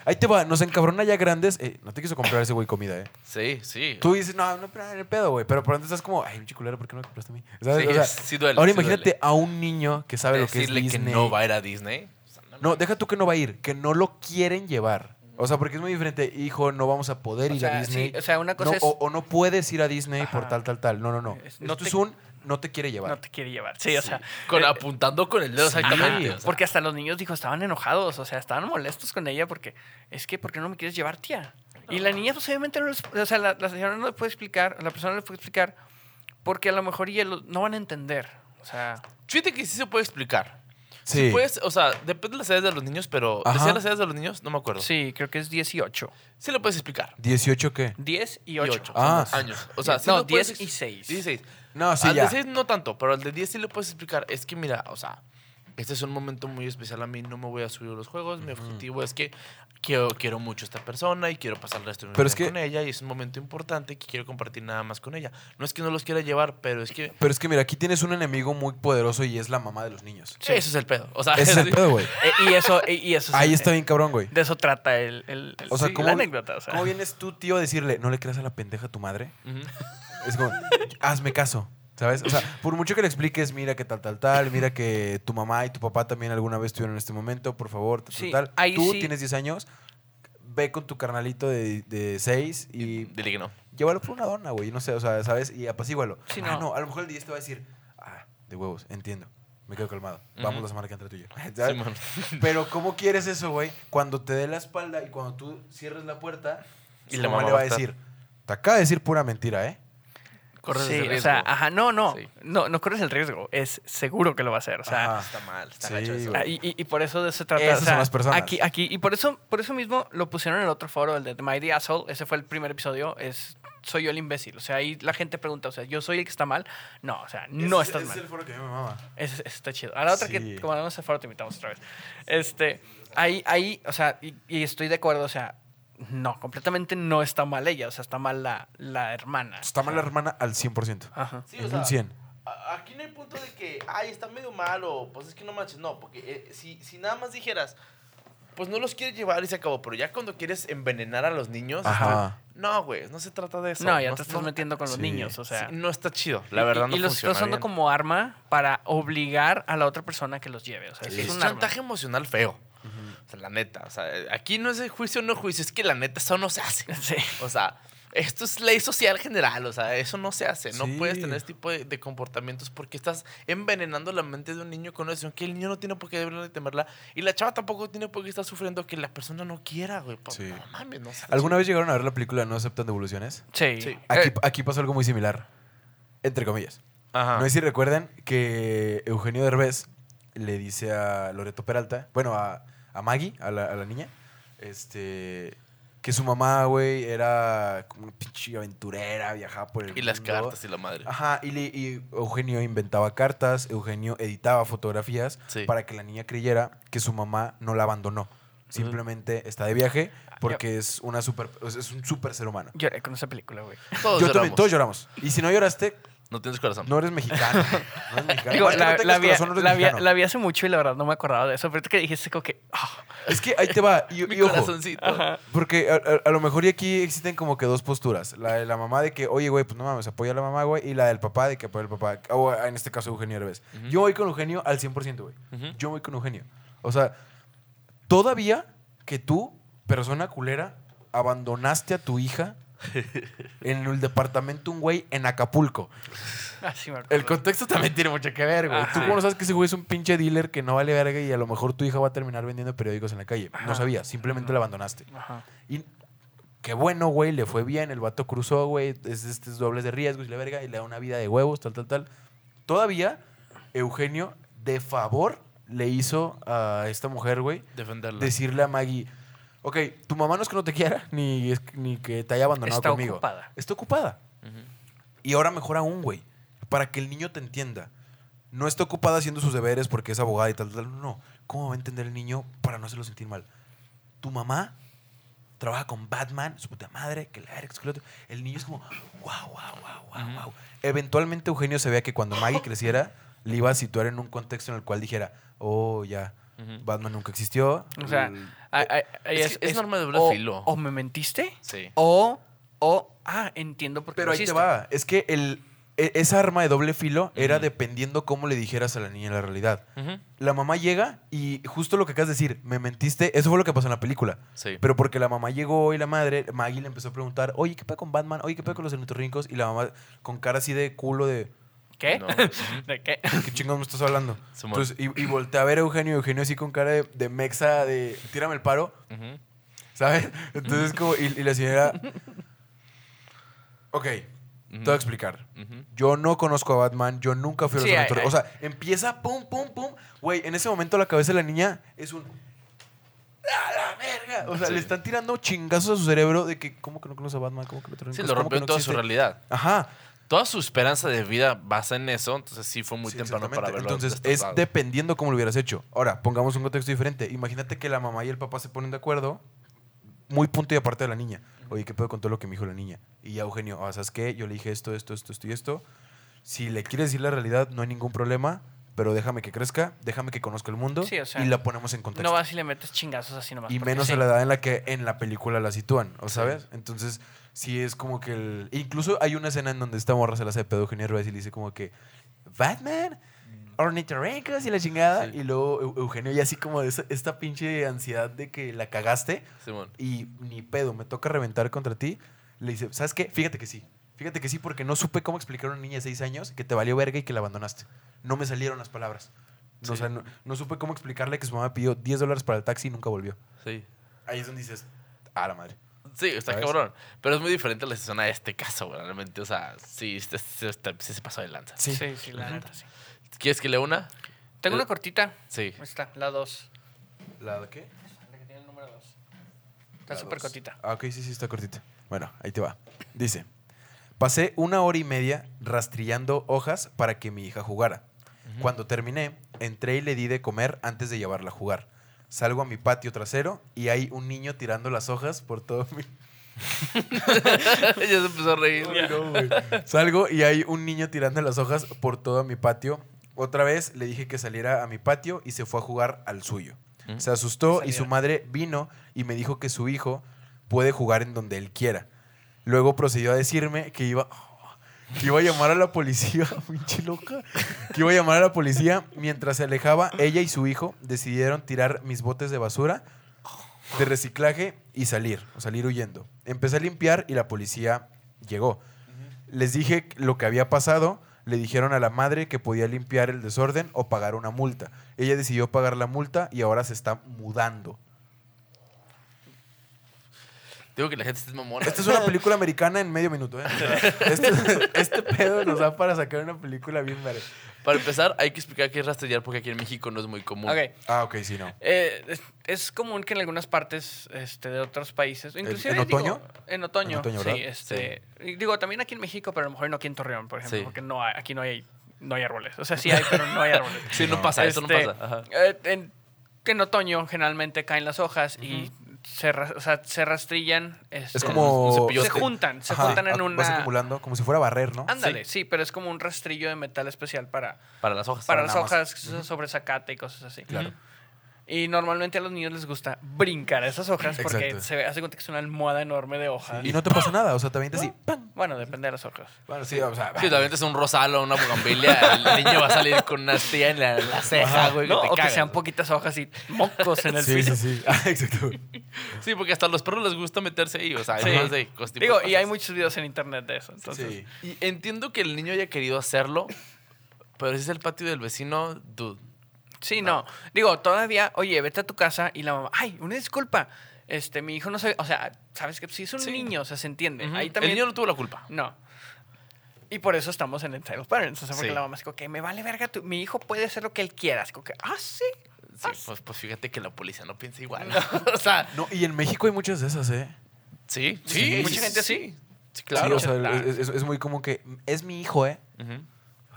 Speaker 3: Ahí te va, nos encabrona ya grandes. Eh, no te quiso comprar ese güey comida, ¿eh?
Speaker 1: Sí, sí.
Speaker 3: Tú dices, no, no, pero el pedo, güey. Pero por dentro estás como, ay, un chiculero, ¿por qué no me compraste a mí? ¿Sabes?
Speaker 1: Sí,
Speaker 3: O sea,
Speaker 1: sí duele,
Speaker 3: ahora
Speaker 1: sí
Speaker 3: imagínate
Speaker 1: duele.
Speaker 3: a un niño que sabe lo que es
Speaker 1: Decirle que
Speaker 3: Disney.
Speaker 1: no va a ir a Disney. O sea, no,
Speaker 3: No, deja tú que no va a ir, que no lo quieren llevar. O sea, porque es muy diferente, hijo, no vamos a poder
Speaker 2: O
Speaker 3: ir
Speaker 2: sea,
Speaker 3: a Disney.
Speaker 2: sí, o sea, una cosa
Speaker 3: No,
Speaker 2: es-
Speaker 3: o, o no puedes ir a Disney por
Speaker 2: Ajá.
Speaker 3: tal, tal, tal. No, no, no.
Speaker 2: Es-
Speaker 3: Esto
Speaker 2: no te-
Speaker 3: es un no te quiere llevar.
Speaker 2: No te quiere llevar. Sí, o sea.
Speaker 1: Con,
Speaker 2: eh,
Speaker 1: apuntando con el dedo
Speaker 3: Sí,
Speaker 1: exactamente. o sea.
Speaker 2: Porque hasta los niños, dijo, estaban enojados, o sea, estaban molestos con ella porque es que, ¿por qué no me quieres llevar, tía? Y la niña, pues obviamente, no les, o sea, la, la señora no le puede explicar, la persona no le puede explicar, porque a lo mejor ya lo- no van a entender. O sea,
Speaker 1: Fíjate que sí se puede explicar.
Speaker 3: Sí.
Speaker 1: Sí. Puedes, o sea, depende de las edades de los niños, pero
Speaker 3: Ajá.
Speaker 1: ¿decía las edades de los niños? No me acuerdo. Sí,
Speaker 2: sí, creo que es 18.
Speaker 1: lo puedes explicar.
Speaker 3: ¿18 qué?
Speaker 2: 10 y
Speaker 1: Y
Speaker 2: 8.
Speaker 1: ocho.
Speaker 3: Ah.
Speaker 1: Son dos años. O sea, sí
Speaker 2: no,
Speaker 1: lo puedes
Speaker 2: 10 y
Speaker 1: ex-
Speaker 2: 6.
Speaker 1: 16.
Speaker 3: No, sí,
Speaker 1: al
Speaker 3: ya.
Speaker 1: de 6 no tanto, pero al de 10 sí le puedes explicar. Es que mira, o sea, este es un momento muy especial a mí, no me voy a subir a los juegos, mi objetivo es que quiero, quiero mucho a esta persona y quiero pasar el resto de mi vida con ella y es un momento importante que quiero compartir nada más con ella. No es que no los quiera llevar, pero es que
Speaker 3: Pero es que mira, aquí tienes un enemigo muy poderoso y es la mamá de los niños.
Speaker 1: eso es el pedo. O sea,
Speaker 3: Ese es el
Speaker 1: sí.
Speaker 3: pedo, güey.
Speaker 2: Eh, y eso, y- y eso
Speaker 3: Ahí
Speaker 2: sí,
Speaker 3: está bien cabrón, güey.
Speaker 2: De eso trata el, el- el-
Speaker 3: O sea,
Speaker 2: sí,
Speaker 3: ¿cómo,
Speaker 2: la anécdota. O sea.
Speaker 3: ¿cómo vienes tú, tío, a decirle, no le creas a la pendeja a tu madre? Es como, hazme caso, ¿sabes? O sea, por mucho que le expliques, mira que tal, tal, tal, mira que tu mamá y tu papá también alguna vez estuvieron en este momento, por favor, tal,
Speaker 2: Sí,
Speaker 3: tal,
Speaker 2: ahí
Speaker 3: Tú
Speaker 2: sí.
Speaker 3: tienes 10 años, ve con tu carnalito de 6 y
Speaker 1: Dile que no.
Speaker 3: llévalo por una dona, güey, no sé, o sea, ¿sabes? Y apacígualo.
Speaker 2: Sí,
Speaker 3: Ah,
Speaker 2: no.
Speaker 3: no, a lo mejor el día te va a decir, ah, de huevos, entiendo. Me quedo calmado. Vamos
Speaker 1: Ujú.
Speaker 3: la semana que entra tú y yo. ¿sabes?
Speaker 1: Simón.
Speaker 3: Pero ¿cómo quieres eso, güey? Cuando te dé la espalda y cuando tú cierres la puerta,
Speaker 1: Y la
Speaker 3: mamá
Speaker 1: mamá
Speaker 3: le va a
Speaker 1: a estar-
Speaker 3: decir, te acaba de decir pura mentira, ¿eh?
Speaker 1: Corres
Speaker 2: Sí,
Speaker 1: ese
Speaker 2: o
Speaker 1: riesgo.
Speaker 2: sea, ajá, no, no,
Speaker 1: Sí.
Speaker 2: no, no corres el riesgo, es seguro que lo va a hacer, o sea,
Speaker 3: Ajá.
Speaker 1: Está mal, está
Speaker 3: Sí,
Speaker 1: eso.
Speaker 2: ah, y, y- y por eso de eso se trata,
Speaker 3: Esas
Speaker 2: o sea,
Speaker 3: son las personas.
Speaker 2: aquí, aquí, y por eso, por eso mismo lo pusieron en el otro foro, el de The Mighty Asshole, ese fue el primer episodio, es soy yo el imbécil, o sea, ahí la gente pregunta, o sea, yo soy el que está mal, no, o sea, no estás mal.
Speaker 3: el foro que me mama.
Speaker 2: Ese, ese está chido. A la otra
Speaker 3: Sí.
Speaker 2: que, como no ese foro, te invitamos otra vez. Este, ahí, ahí, o sea, y, y estoy de acuerdo, o sea, no, completamente no está mal ella, o sea, está mal la, la hermana.
Speaker 3: Está mal la hermana al 100%.
Speaker 2: Ajá.
Speaker 1: Sí,
Speaker 3: En
Speaker 1: o
Speaker 3: un
Speaker 1: sea,
Speaker 3: 100.
Speaker 1: a- aquí no hay punto de que, ay, está medio mal o pues es que no manches. No, porque eh, si, si nada más dijeras, pues no los quieres llevar y se acabó, pero ya cuando quieres envenenar a los niños,
Speaker 3: Ajá.
Speaker 1: no, güey, no se trata de eso.
Speaker 2: No, ya te estás
Speaker 1: no-
Speaker 2: metiendo con los
Speaker 3: Sí.
Speaker 2: niños, o sea.
Speaker 1: sí, no está chido, la verdad
Speaker 2: y,
Speaker 1: no
Speaker 2: y los estás usando
Speaker 1: bien.
Speaker 2: como arma para obligar a la otra persona que los lleve. O sea,
Speaker 1: Sí,
Speaker 2: es
Speaker 1: es
Speaker 2: un
Speaker 1: un
Speaker 2: arma.
Speaker 1: chantaje emocional feo. O sea, la neta, o sea, aquí no es de juicio o no juicio, es que la neta eso no se hace.
Speaker 2: Sí.
Speaker 1: O sea, esto es ley social general, o sea, eso no se hace. No
Speaker 3: Sí.
Speaker 1: puedes tener este tipo de, de comportamientos porque estás envenenando la mente de un niño con una decisión que el niño no tiene por qué deberle temerla y la chava tampoco tiene por qué estar sufriendo que la persona no quiera, güey. Pues,
Speaker 3: Sí.
Speaker 1: No mames, no sé.
Speaker 3: ¿Alguna vez llegaron a ver la película No aceptan devoluciones?
Speaker 2: Sí.
Speaker 1: Sí.
Speaker 3: Aquí,
Speaker 2: Eh,
Speaker 3: aquí pasó algo muy similar. Entre comillas.
Speaker 1: Ajá.
Speaker 3: No sé si recuerdan que Eugenio Derbez le dice a Loreto Peralta, bueno, a, a Maggie, a la, a la niña, este, que su mamá, güey, era como una pinche aventurera, viajaba por el
Speaker 1: Y las
Speaker 3: mundo.
Speaker 1: cartas y la madre.
Speaker 3: Ajá, y, le- y Eugenio inventaba cartas, Eugenio editaba fotografías
Speaker 1: Sí.
Speaker 3: para que la niña creyera que su mamá no la abandonó. Simplemente está de viaje porque es, una super, es un super ser humano.
Speaker 2: Lloré con esa película, güey.
Speaker 1: Todos
Speaker 3: Yo
Speaker 1: lloramos.
Speaker 3: también, todos lloramos. Y si no lloraste,
Speaker 1: No tienes corazón.
Speaker 3: no eres mexicano. No eres mexicano.
Speaker 2: Digo,
Speaker 3: no
Speaker 2: la, vi,
Speaker 3: corazón, no eres
Speaker 2: la vi-
Speaker 3: mexicano.
Speaker 2: la vi hace mucho y la verdad no me acordaba de eso. Pero ahorita que dijiste como que... ah,
Speaker 3: Es que ahí te va. Y,
Speaker 1: Mi
Speaker 3: y ojo,
Speaker 1: corazoncito.
Speaker 3: porque a, a- a lo mejor y aquí existen como que dos posturas. La de la mamá de que, oye, güey, pues no mames, apoya a la mamá, güey. Y la del papá de que apoya al papá. O en este caso, Eugenio Herbes. Yo voy con Eugenio al 100%, güey. Yo voy con Eugenio. O sea, todavía que tú, persona culera, abandonaste a tu hija en el departamento un güey en Acapulco.
Speaker 2: ah, sí me acuerdo.
Speaker 3: El contexto también tiene mucho que ver, güey. Tú cómo sabes que ese güey es un pinche dealer que no vale verga y a lo mejor tu hija va a terminar vendiendo periódicos en la calle. No
Speaker 2: Ajá.
Speaker 3: sabías, simplemente la abandonaste.
Speaker 2: Ajá.
Speaker 3: Y qué bueno, güey, le fue bien, el vato cruzó, güey, es estos dobles de riesgos y la verga, y le da una vida de huevos, tal, tal, tal. Todavía, Eugenio, de favor, le hizo a esta mujer, güey,
Speaker 1: Defenderla.
Speaker 3: decirle a Maggie, ok, tu mamá no es que no te quiera, ni, es- ni que te haya abandonado
Speaker 2: Está
Speaker 3: conmigo.
Speaker 2: ocupada.
Speaker 3: Está ocupada.
Speaker 1: Ujú.
Speaker 3: Y ahora mejor aún, güey, para que el niño te entienda. No está ocupada haciendo sus deberes porque es abogada y tal, tal. No. ¿Cómo va a entender el niño para no hacerlo sentir mal? Tu mamá trabaja con Batman, su puta madre, que la Eric, que lo otro. El niño es como, wow, wow, wow, wow,
Speaker 1: Ujú.
Speaker 3: wow. Eventualmente Eugenio se vea que cuando Maggie creciera, le iba a situar en un contexto en el cual dijera, oh, ya, Batman nunca existió.
Speaker 2: O sea,
Speaker 3: El-
Speaker 2: ay,
Speaker 1: Es es norma de doble
Speaker 2: o,
Speaker 1: filo.
Speaker 2: O me mentiste,
Speaker 1: Sí.
Speaker 2: o, o, ah, entiendo por qué
Speaker 3: Pero
Speaker 2: lo
Speaker 3: ahí te va. Es que el, e- esa arma de doble filo era dependiendo cómo le dijeras a la niña la realidad. La mamá llega y justo lo que acabas de decir, me mentiste, eso fue lo que pasó en la película.
Speaker 1: Sí.
Speaker 3: Pero porque la mamá llegó y la madre, Maggie le empezó a preguntar, oye, ¿qué pasa con Batman? Oye, ¿qué pasa con los ornitorrincos? Y la mamá con cara así de culo de,
Speaker 2: ¿Qué?
Speaker 1: No.
Speaker 2: ¿De qué?
Speaker 3: ¿qué chingados me estás hablando? Entonces, y, y volteé a ver a Eugenio, Eugenio así con cara de, de mexa, de, tírame el paro. ¿sabes? Entonces, como, y, y la señora, ok, te voy a explicar. Yo no conozco a Batman, yo nunca fui a los
Speaker 2: Sí, hay-
Speaker 3: ornitorrincos.
Speaker 2: hay-
Speaker 3: O sea, empieza pum, pum, pum. Güey, en ese momento la cabeza de la niña es un. ¡A la verga! O sea,
Speaker 1: Sí.
Speaker 3: le están tirando chingazos a su cerebro de que, ¿cómo que no conoce a Batman? ¿Cómo que no te
Speaker 1: Sí, lo
Speaker 3: ¿Cómo
Speaker 1: rompió en
Speaker 3: no
Speaker 1: toda su realidad.
Speaker 3: Ajá.
Speaker 1: Toda su esperanza de vida basa en eso, entonces sí fue muy
Speaker 3: Sí,
Speaker 1: temprano para verlo.
Speaker 3: Entonces, es dependiendo cómo lo hubieras hecho. Ahora, pongamos un contexto diferente. Imagínate que la mamá y el papá se ponen de acuerdo, muy punto y aparte de la niña. Oye, ¿qué puedo con todo lo que me dijo la niña? Y ya Eugenio, ah, ¿sabes qué? Yo le dije esto, esto, esto, esto y esto. Si le quieres decir la realidad, no hay ningún problema, pero déjame que crezca, déjame que conozca el mundo
Speaker 2: Sí, o sea,
Speaker 3: y la ponemos en contexto.
Speaker 2: No vas y le metes chingazos así nomás.
Speaker 3: y menos
Speaker 2: sí.
Speaker 3: a la edad en la que en la película la sitúan, ¿o sabes? Entonces, sí es como que el... Incluso hay una escena en donde esta morra se la hace de pedo Eugenio Derbez y le dice como que, Batman, ornitorrincos y la chingada.
Speaker 1: Sí.
Speaker 3: Y luego Eu- Eugenio ya así como de esa- esta pinche ansiedad de que la cagaste
Speaker 1: Simón.
Speaker 3: y ni pedo, me toca reventar contra ti. Le dice, ¿sabes qué? Fíjate que sí. Fíjate que sí, porque no supe cómo explicar a una niña de 6 años que te valió verga y que la abandonaste. No me salieron las palabras. No, o
Speaker 1: Sí.
Speaker 3: sea, no, no supe cómo explicarle que su mamá pidió 10 dólares para el taxi y nunca volvió.
Speaker 1: Sí.
Speaker 3: Ahí es donde dices, a la madre.
Speaker 1: Sí, está
Speaker 3: ¿Sabes?
Speaker 1: cabrón. Pero es muy diferente la situación a este caso, güey, realmente. O sea, sí, este- este- este- sí se pasó de lanza.
Speaker 3: Sí.
Speaker 2: Sí, sí, la neta, sí.
Speaker 1: ¿Quieres que lea una?
Speaker 2: Tengo
Speaker 1: Eh,
Speaker 2: una cortita.
Speaker 1: Sí.
Speaker 2: Ahí está, la 2.
Speaker 3: ¿La de qué?
Speaker 2: La que tiene el número 2. Está súper cortita.
Speaker 3: Ah, ok, sí, sí, está cortita. Bueno, ahí te va. Dice, pasé una hora y media rastrillando hojas para que mi hija jugara. Cuando terminé, entré y le di de comer antes de llevarla a jugar. Salgo a mi patio trasero y hay un niño tirando las hojas por todo mi...
Speaker 1: ya se empezó a reír.
Speaker 3: Ay, no, güey. Salgo y hay un niño tirando las hojas por todo mi patio. Otra vez le dije que saliera a mi patio y se fue a jugar al suyo.
Speaker 1: Ujú.
Speaker 3: Se asustó y su madre vino y me dijo que su hijo puede jugar en donde él quiera. Luego procedió a decirme que iba, que iba a llamar a la policía, pinche loca, que iba a llamar a la policía. Mientras se alejaba, ella y su hijo decidieron tirar mis botes de basura, de reciclaje y salir, o salir huyendo. Empecé a limpiar y la policía llegó. Les dije lo que había pasado, le dijeron a la madre que podía limpiar el desorden o pagar una multa. Ella decidió pagar la multa y ahora se está mudando.
Speaker 1: Digo que la gente es mamona.
Speaker 3: Esta es una película americana en medio minuto, ¿eh? O sea, este, este pedo nos da para sacar una película bien verga.
Speaker 1: Para empezar, hay que explicar qué es rastrillar porque aquí en México no es muy común.
Speaker 3: Ah, ok, sí, no.
Speaker 2: Eh, es, es común que en algunas partes este, de otros países, inclusive
Speaker 3: en
Speaker 2: digo,
Speaker 3: otoño?
Speaker 2: en otoño,
Speaker 3: En otoño,
Speaker 2: sí, este, digo también aquí en México, pero a lo mejor no aquí en Torreón, por ejemplo,
Speaker 1: Sí.
Speaker 2: porque no hay- aquí no hay no hay árboles, o sea sí hay, pero no hay árboles.
Speaker 1: Sí, no,
Speaker 3: No.
Speaker 1: pasa, eso no
Speaker 2: Este,
Speaker 1: pasa. Ajá.
Speaker 2: eh, en otoño generalmente caen las hojas y se, o sea, se rastrillan. este,
Speaker 3: Es como...
Speaker 1: un
Speaker 2: se juntan, se
Speaker 3: Ajá,
Speaker 2: juntan en una.
Speaker 3: Vas acumulando, como si fuera barrer, ¿no?
Speaker 2: Ándale, sí. pero es como un rastrillo de metal especial para,
Speaker 1: Para las hojas.
Speaker 2: para
Speaker 3: Para
Speaker 2: las
Speaker 3: nada más.
Speaker 2: hojas sobre zacate y cosas así.
Speaker 3: Claro.
Speaker 2: Y normalmente a los niños les gusta brincar esas hojas porque
Speaker 3: Exacto.
Speaker 2: se hace cuenta que es una almohada enorme de hojas.
Speaker 3: Y no te pasa nada, o sea, también te así... ¡pam!
Speaker 2: Bueno, depende de las hojas.
Speaker 3: Bueno, sí, o sea...
Speaker 1: Si también es un rosalo, una bugambilia, el niño va a salir con una astilla en la, en la ceja, güey.
Speaker 2: ¿no?
Speaker 1: que te
Speaker 2: O que
Speaker 1: cagas.
Speaker 2: sean poquitas hojas y mocos en el
Speaker 3: Sí,
Speaker 2: piso.
Speaker 3: sí, sí. Ah, exacto.
Speaker 1: Sí, porque hasta a los perros les gusta meterse ahí, o sea,
Speaker 2: Sí.
Speaker 1: cos- tipo
Speaker 2: Digo,
Speaker 1: de
Speaker 2: y hay muchos videos en internet de eso. Entonces,
Speaker 3: Sí.
Speaker 1: Y entiendo que el niño haya querido hacerlo, pero si es el patio del vecino, dude.
Speaker 2: Sí, no. Digo, todavía, oye, vete a tu casa y la mamá, ay, una disculpa. Este, mi hijo no sabe, o sea, sabes que si es un
Speaker 1: Sí.
Speaker 2: niño, o sea, se entiende.
Speaker 1: Ujú.
Speaker 2: Ahí también
Speaker 1: El niño no tuvo la culpa.
Speaker 2: no. Y por eso estamos en Entitled Parents. O sea, porque
Speaker 1: Sí.
Speaker 2: la mamá es como que me vale verga, tu- mi hijo puede hacer lo que él quiera. Es como que, ah, sí.
Speaker 1: Sí, pues, pues fíjate que la policía no piensa igual. o sea,
Speaker 3: No, y en México hay muchas de esas, ¿eh?
Speaker 1: sí,
Speaker 2: Sí,
Speaker 1: sí.
Speaker 2: mucha gente así.
Speaker 1: Sí,
Speaker 3: Sí,
Speaker 1: claro.
Speaker 3: o sea,
Speaker 2: Claro.
Speaker 3: es, es- es muy común que... Es mi hijo, ¿eh?
Speaker 1: Ujú.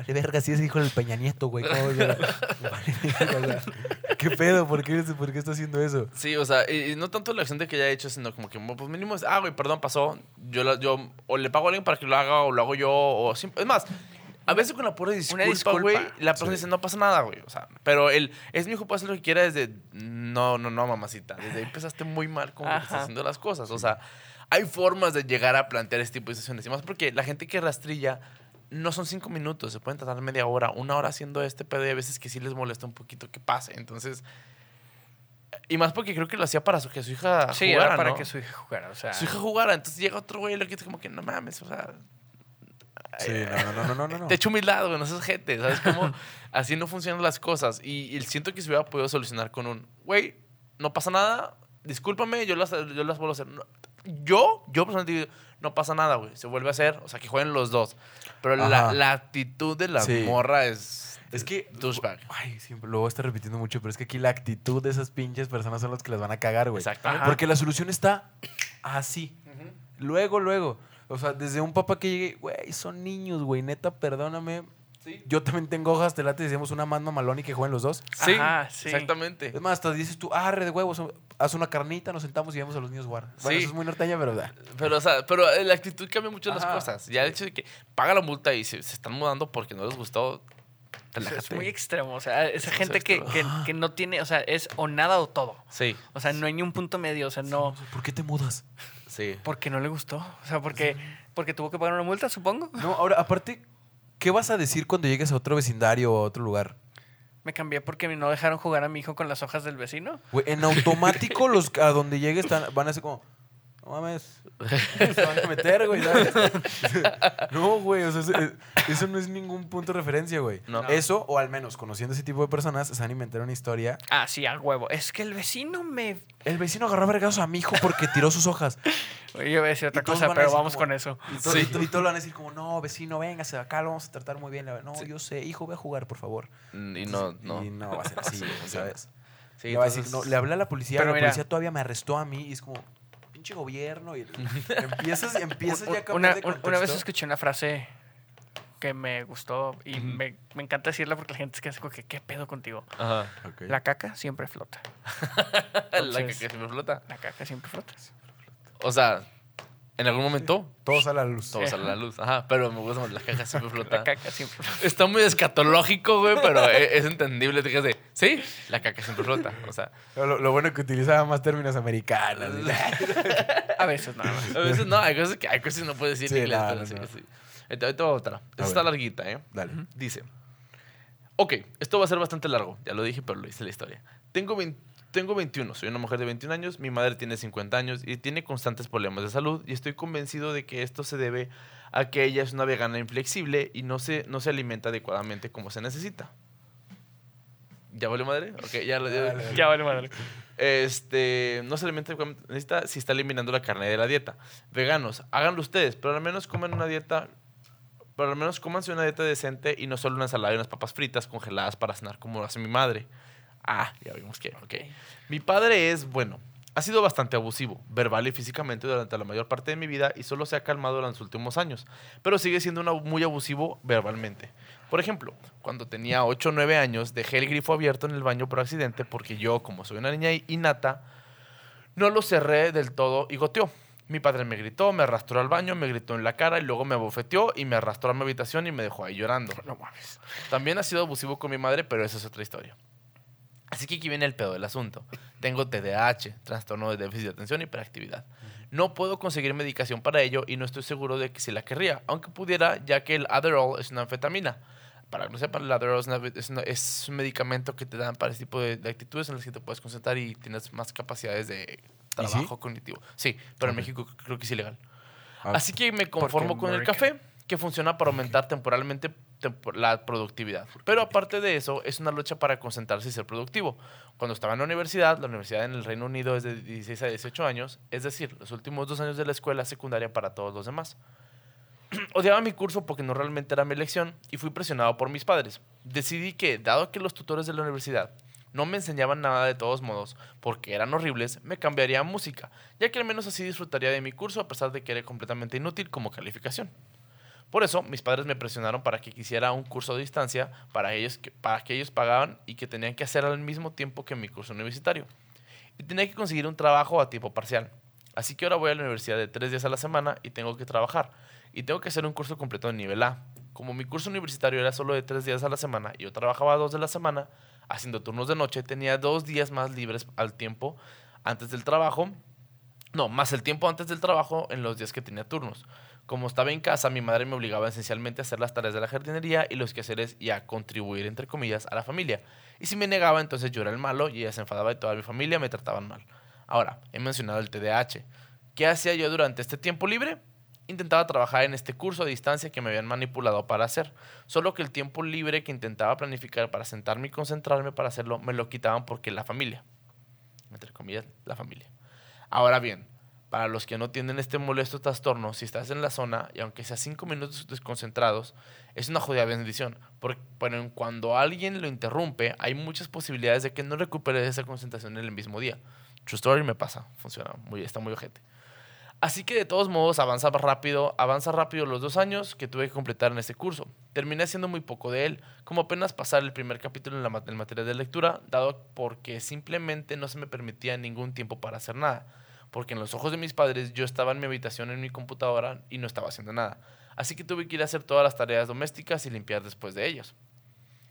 Speaker 3: Vale, verga, sí es hijo del Peña Nieto, güey. ¿cómo yo- Vale, verga, o sea, ¿Qué pedo? ¿Por qué, ¿Por qué está haciendo eso?
Speaker 1: Sí, o sea, y, y no tanto la acción de que haya hecho, sino como que, pues mínimo es, ah, güey, perdón, pasó. Yo, la- yo o le pago a alguien para que lo haga, o lo hago yo, o sim- Es más, a veces con la pura disculpa,
Speaker 2: disculpa.
Speaker 1: güey, la persona
Speaker 3: Sí.
Speaker 1: dice, no pasa nada, güey. O sea, pero él, es mi hijo, puede hacer lo que quiera desde, no, no, no, mamacita. Desde ahí empezaste muy mal
Speaker 2: Ajá.
Speaker 1: estás haciendo las cosas. O sea, hay formas de llegar a plantear este tipo de situaciones. Y más porque la gente que rastrilla no son cinco minutos, se pueden tardar media hora, una hora haciendo este pedo y a veces que sí les molesta un poquito que pase. Entonces, y más porque creo que lo hacía para su- que su hija
Speaker 2: Sí,
Speaker 1: jugara,
Speaker 2: era para
Speaker 1: ¿no?
Speaker 2: que su hija jugara. O sea,
Speaker 1: Su hija jugara. Entonces llega otro güey y le quita como que no mames, o sea,
Speaker 3: Sí, no, no, no, no, no. no.
Speaker 1: te echo humildad, güey, no seas gente, ¿sabes cómo? Así no funcionan las cosas. Y, y siento que se hubiera podido solucionar con un, güey, no pasa nada, discúlpame, yo las, yo las vuelvo a hacer. No, yo, yo personalmente digo, no pasa nada, güey, se vuelve a hacer, o sea, que jueguen los dos. Pero la, actitud de la
Speaker 3: Sí.
Speaker 1: morra es...
Speaker 3: Es que.
Speaker 1: Douchebag.
Speaker 3: Ay, siempre lo voy a estar repitiendo mucho, pero es que aquí la actitud de esas pinches personas son las que las van a cagar, güey.
Speaker 1: Exactamente.
Speaker 3: Porque la solución está así. Luego, luego. O sea, desde un papá que llegue, güey, son niños, güey, neta, perdóname.
Speaker 1: Sí.
Speaker 3: Yo también tengo hojas, te late, decimos una más mamalón y que jueguen los dos.
Speaker 1: Sí,
Speaker 2: Ajá, sí.
Speaker 1: exactamente.
Speaker 3: Es más, hasta dices tú, ah, re de huevos, haz una carnita, nos sentamos y vemos a los niños jugar. Bueno,
Speaker 1: Sí.
Speaker 3: eso es muy norteña, pero da.
Speaker 1: Pero, o sea, pero eh, la actitud cambia mucho las cosas. Ya el hecho de que paga la multa y se, se están mudando porque no les gustó,
Speaker 2: Es muy extremo. O sea, esa
Speaker 1: Es
Speaker 2: gente que, que, que no tiene, o sea, es o nada o todo.
Speaker 1: Sí,
Speaker 2: O sea, no hay ni un punto medio. O sea, no.
Speaker 3: ¿Por qué te mudas?
Speaker 1: sí.
Speaker 2: Porque no le gustó. O sea, porque, porque tuvo que pagar una multa, supongo.
Speaker 3: No, ahora, aparte, ¿qué vas a decir cuando llegues a otro vecindario o a otro lugar?
Speaker 2: Me cambié porque no dejaron jugar a mi hijo con las hojas del vecino.
Speaker 3: Güey, en automático los a donde llegues van a ser como, no mames, se van a meter, güey. ¿sabes? No, güey, o sea, eso, eh, eso no es ningún punto de referencia, güey.
Speaker 1: No.
Speaker 3: Eso, o al menos conociendo ese tipo de personas, se van a inventar una historia.
Speaker 2: Ah, sí, a huevo. Es que el vecino me.
Speaker 3: El vecino agarró a vergazos a mi hijo porque tiró sus hojas.
Speaker 2: Yo iba a decir otra cosa, pero vamos
Speaker 3: como-
Speaker 2: con eso.
Speaker 3: Y, todo-
Speaker 1: Sí.
Speaker 3: y to- y todos lo van a decir como, no, vecino, véngase acá, lo vamos a tratar muy bien. No, yo sé, hijo, ve a jugar, por favor.
Speaker 1: Mm, Y no, no.
Speaker 3: Y no va a ser así. ¿sabes?
Speaker 1: Sí, entonces-
Speaker 3: no, le hablé a la policía,
Speaker 2: Pero
Speaker 3: la
Speaker 2: mira.
Speaker 3: policía todavía me arrestó a mí y es como, pinche gobierno. Y empiezas, empiezas ya a cambiar
Speaker 2: una,
Speaker 3: de
Speaker 2: un- una vez escuché una frase que me gustó y
Speaker 1: Ujú.
Speaker 2: me, me encanta decirla porque la gente se queda así como que, ¿qué pedo contigo?
Speaker 1: Ajá.
Speaker 3: Ok.
Speaker 2: La caca siempre flota.
Speaker 1: la
Speaker 2: Entonces-
Speaker 1: que se me flota.
Speaker 2: La caca siempre flota.
Speaker 1: O sea, en algún momento
Speaker 3: Todo sale a la luz.
Speaker 1: todo sale a la luz. Ajá, pero me gusta más, la caja siempre
Speaker 2: La
Speaker 1: flota.
Speaker 2: caca siempre flota.
Speaker 1: Está muy escatológico, güey, pero e- es, entendible. Te quedas de, sí, la caca siempre flota. O sea,
Speaker 3: Lo, lo bueno que utilizaba más términos americanos.
Speaker 2: A veces nada más.
Speaker 1: a veces no, hay cosas que, hay cosas que no puedes decir
Speaker 3: Sí,
Speaker 1: en inglés.
Speaker 3: no,
Speaker 1: pero
Speaker 3: no,
Speaker 1: sí, sí. Ahorita ahorita va otra. Esta
Speaker 3: A
Speaker 1: está larguita, ¿eh?
Speaker 3: Dale.
Speaker 1: Dice, ok, esto va a ser bastante largo, ya lo dije, pero lo hice la historia. Tengo, 20 tengo 21, soy una mujer de 21 años, mi madre tiene 50 años y tiene constantes problemas de salud y estoy convencido de que esto se debe a que ella es una vegana inflexible y no se, no se alimenta adecuadamente como se necesita. ¿Ya vale madre? Ok, ya.
Speaker 2: Ya vale madre.
Speaker 1: este, no se alimenta como necesita si está eliminando la carne de la dieta. Veganos, háganlo ustedes, pero al menos coman una dieta, pero al menos cómanse una dieta decente y no solo una ensalada y unas papas fritas congeladas para cenar como lo hace mi madre. Ah, ya vimos que, ok. Mi padre es, bueno, ha sido bastante abusivo, verbal y físicamente durante la mayor parte de mi vida y solo se ha calmado en los últimos años, pero sigue siendo una- muy abusivo verbalmente. Por ejemplo, cuando tenía 8 o 9 años, dejé el grifo abierto en el baño por accidente porque yo, como soy una niña innata, no lo cerré del todo y goteó. Mi padre me gritó, me arrastró al baño, me gritó en la cara y luego me abofeteó y me arrastró a mi habitación y me dejó ahí llorando.
Speaker 2: No mames.
Speaker 1: También ha sido abusivo con mi madre, pero esa es otra historia. Así que aquí viene el pedo del asunto. Tengo TDAH, trastorno de déficit de atención y hiperactividad. No puedo conseguir medicación para ello y no estoy seguro de que si la querría, aunque pudiera, ya que el Adderall es una anfetamina. Para que no sepan, el Adderall es, una- es una- es un medicamento que te dan para ese tipo de, de actitudes en las que te puedes concentrar y tienes más capacidades de trabajo cognitivo. Sí, pero en. México creo que es ilegal.
Speaker 3: Ah,
Speaker 1: Así que me conformo con el café, que funciona para aumentar temporalmente tempo- la productividad. Pero aparte de eso, es una lucha para concentrarse y ser productivo. Cuando estaba en la universidad, la universidad en el Reino Unido es de 16 a 18 años, es decir, los últimos dos años de la escuela secundaria para todos los demás. Odiaba mi curso porque no realmente era mi elección y fui presionado por mis padres. Decidí que, dado que los tutores de la universidad no me enseñaban nada de todos modos porque eran horribles, me cambiaría a música, ya que al menos así disfrutaría de mi curso a pesar de que era completamente inútil como calificación. Por eso, mis padres me presionaron para que quisiera un curso de distancia para, ellos, para que ellos pagaban y que tenían que hacer al mismo tiempo que mi curso universitario. Y tenía que conseguir un trabajo a tiempo parcial. Así que ahora voy a la universidad de tres días a la semana y tengo que trabajar. Y tengo que hacer un curso completo de nivel A. Como mi curso universitario era solo de tres días a la semana y yo trabajaba dos de la semana, haciendo turnos de noche, tenía dos días más libres al tiempo antes del trabajo. No, más el tiempo antes del trabajo en los días que tenía turnos. Como estaba en casa, mi madre me obligaba esencialmente a hacer las tareas de la jardinería y los quehaceres y a contribuir, entre comillas, a la familia. Y si me negaba, entonces yo era el malo y ella se enfadaba y toda mi familia me trataban mal. Ahora, he mencionado el TDAH. ¿Qué hacía yo durante este tiempo libre? Intentaba trabajar en este curso a distancia que me habían manipulado para hacer. Solo que el tiempo libre que intentaba planificar para sentarme y concentrarme para hacerlo, me lo quitaban porque la familia. Entre comillas, la familia. Ahora bien, para los que no tienen este molesto trastorno, si estás en la zona y aunque sea cinco minutos desconcentrados, es una jodida bendición. Porque cuando alguien lo interrumpe, hay muchas posibilidades de que no recupere esa concentración en el mismo día. True story me pasa, funciona, muy, está muy ojete. Así que de todos modos avanza rápido, avanza rápido los dos años que tuve que completar en ese curso. Terminé haciendo muy poco de él, como apenas pasar el primer capítulo en la en materia de lectura, dado porque simplemente no se me permitía ningún tiempo para hacer nada. Porque en los ojos de mis padres yo estaba en mi habitación en mi computadora y no estaba haciendo nada. Así que tuve que ir a hacer todas las tareas domésticas y limpiar después de ellos.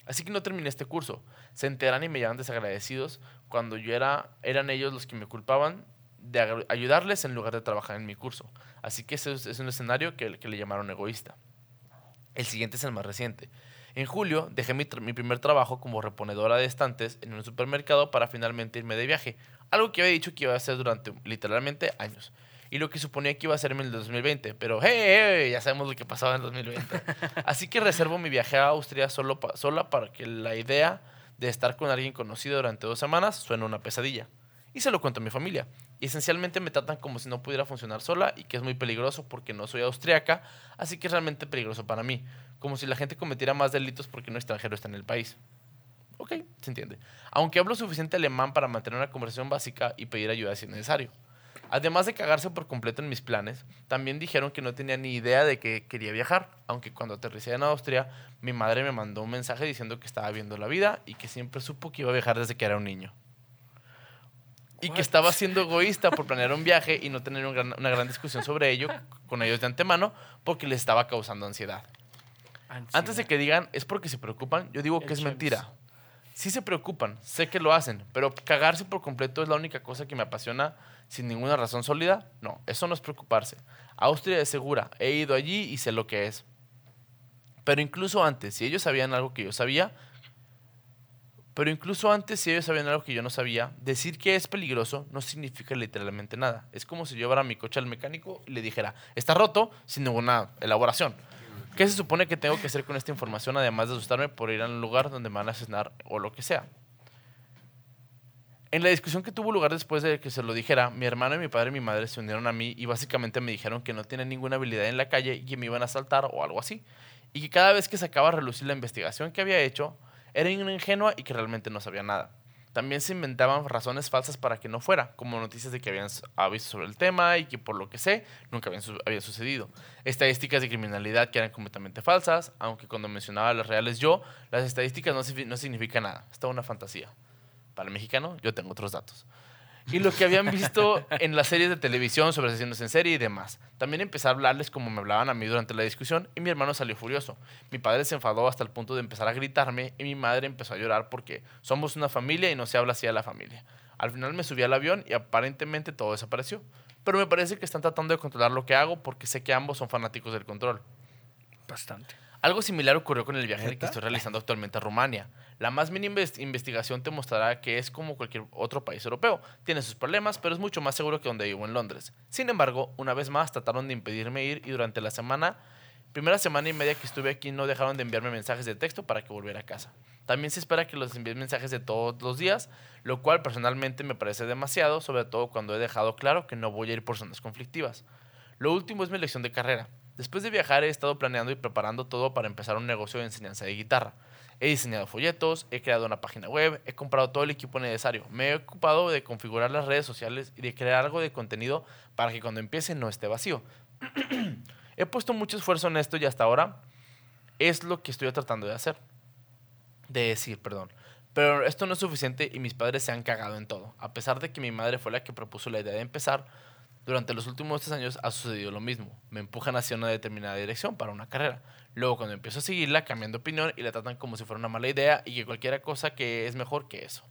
Speaker 1: Así que no terminé este curso. Se enteran y me llaman desagradecidos cuando yo era, eran ellos los que me culpaban de ayudarles en lugar de trabajar en mi curso. Así que ese es, un escenario que, que le llamaron egoísta. El siguiente es el más reciente. En julio dejé mi, mi primer trabajo como reponedora de estantes en un supermercado para finalmente irme de viaje. Algo que había dicho que iba a hacer durante literalmente años. Y lo que suponía que iba a hacer en el 2020. Pero hey, hey, ya sabemos lo que pasaba en el 2020. Así que reservo mi viaje a Austria solo pa- sola para que la idea de estar con alguien conocido durante dos semanas suene una pesadilla. Y se lo cuento a mi familia. Y esencialmente me tratan como si no pudiera funcionar sola y que es muy peligroso porque no soy austriaca, así que es realmente peligroso para mí. Como si la gente cometiera más delitos porque un extranjero está en el país. Ok, se entiende. Aunque hablo suficiente alemán para mantener una conversación básica y pedir ayuda si es necesario. Además de cagarse por completo en mis planes, también dijeron que no tenía ni idea de que quería viajar, aunque cuando aterricé en Austria, mi madre me mandó un mensaje diciendo que estaba viendo la vida y que siempre supo que iba a viajar desde que era un niño. Y
Speaker 2: What?
Speaker 1: que estaba siendo egoísta por planear un viaje y no tener un gran- una gran discusión sobre ello con ellos de antemano porque les estaba causando ansiedad. Antes de que digan es porque se preocupan, yo digo
Speaker 2: El
Speaker 1: que es mentira. Sí se preocupan, sé que lo hacen, pero cagarse por completo es la única cosa que me apasiona sin ninguna razón sólida. No, eso no es preocuparse. Austria es segura, he ido allí y sé lo que es. Pero incluso antes, si ellos sabían algo que yo sabía, pero incluso antes, si ellos sabían algo que yo no sabía, decir que es peligroso no significa literalmente nada. Es como si yo llevara mi coche al mecánico y le dijera, está roto sin ninguna elaboración. ¿Qué se supone que tengo que hacer con esta información además de asustarme por ir a un lugar donde me van a asesinar o lo que sea? En la discusión que tuvo lugar después de que se lo dijera, mi hermano y mi padre y mi madre se unieron a mí y básicamente me dijeron que no tienen ninguna habilidad en la calle y que me iban a asaltar o algo así. Y que cada vez que sacaba a relucir la investigación que había hecho, era ingenua y que realmente no sabía nada. También se inventaban razones falsas para que no fuera, como noticias de que habían avisos sobre el tema y que por lo que sé, nunca habían había sucedido. Estadísticas de criminalidad que eran completamente falsas, aunque cuando mencionaba las reales yo, las estadísticas no, no significan nada. Es una fantasía. Para el mexicano, yo tengo otros datos. Y lo que habían visto en las series de televisión sobre asesinos en serie y demás. También empecé a hablarles como me hablaban a mí durante la discusión y mi hermano salió furioso. Mi padre se enfadó hasta el punto de empezar a gritarme y mi madre empezó a llorar porque somos una familia y no se habla así a la familia. Al final me subí al avión y aparentemente todo desapareció. Pero me parece que están tratando de controlar lo que hago porque sé que ambos son fanáticos del control.
Speaker 2: Bastante.
Speaker 1: Algo similar ocurrió con el viaje que estoy realizando actualmente a Rumania. La más mínima inves- investigación te mostrará que es como cualquier otro país europeo. Tiene sus problemas, pero es mucho más seguro que donde vivo en Londres. Sin embargo, una vez más trataron de impedirme ir y durante la semana, primera semana y media que estuve aquí, no dejaron de enviarme mensajes de texto para que volviera a casa. También se espera que los envíen mensajes de todos los días, lo cual personalmente me parece demasiado, sobre todo cuando he dejado claro que no voy a ir por zonas conflictivas. Lo último es mi elección de carrera. Después de viajar he estado planeando y preparando todo para empezar un negocio de enseñanza de guitarra. He diseñado folletos, he creado una página web, he comprado todo el equipo necesario. Me he ocupado de configurar las redes sociales y de crear algo de contenido para que cuando empiece no esté vacío. he puesto mucho esfuerzo en esto y hasta ahora es lo que estoy tratando de hacer. De decir, perdón. Pero esto no es suficiente y mis padres se han cagado en todo. A pesar de que mi madre fue la que propuso la idea de empezar, durante los últimos tres años ha sucedido lo mismo. Me empujan hacia una determinada dirección para una carrera. Luego, cuando empiezo a seguirla, cambian de opinión y la tratan como si fuera una mala idea y que cualquier cosa que es mejor que eso.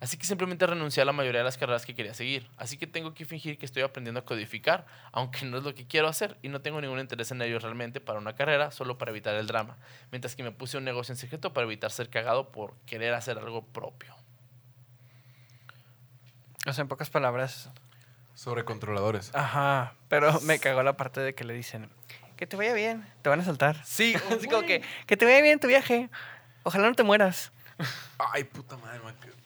Speaker 1: Así que simplemente renuncié a la mayoría de las carreras que quería seguir. Así que tengo que fingir que estoy aprendiendo a codificar, aunque no es lo que quiero hacer y no tengo ningún interés en ello realmente para una carrera, solo para evitar el drama. Mientras que me puse un negocio en secreto para evitar ser cagado por querer hacer algo propio.
Speaker 2: O sea, en pocas palabras.
Speaker 3: Sobre controladores.
Speaker 2: Ajá. Pero me cagó la parte de que le dicen que te vaya bien, te van a saltar.
Speaker 1: Sí,
Speaker 2: Así como que, que te vaya bien tu viaje. Ojalá no te mueras.
Speaker 3: Ay, puta madre, man. Tengo-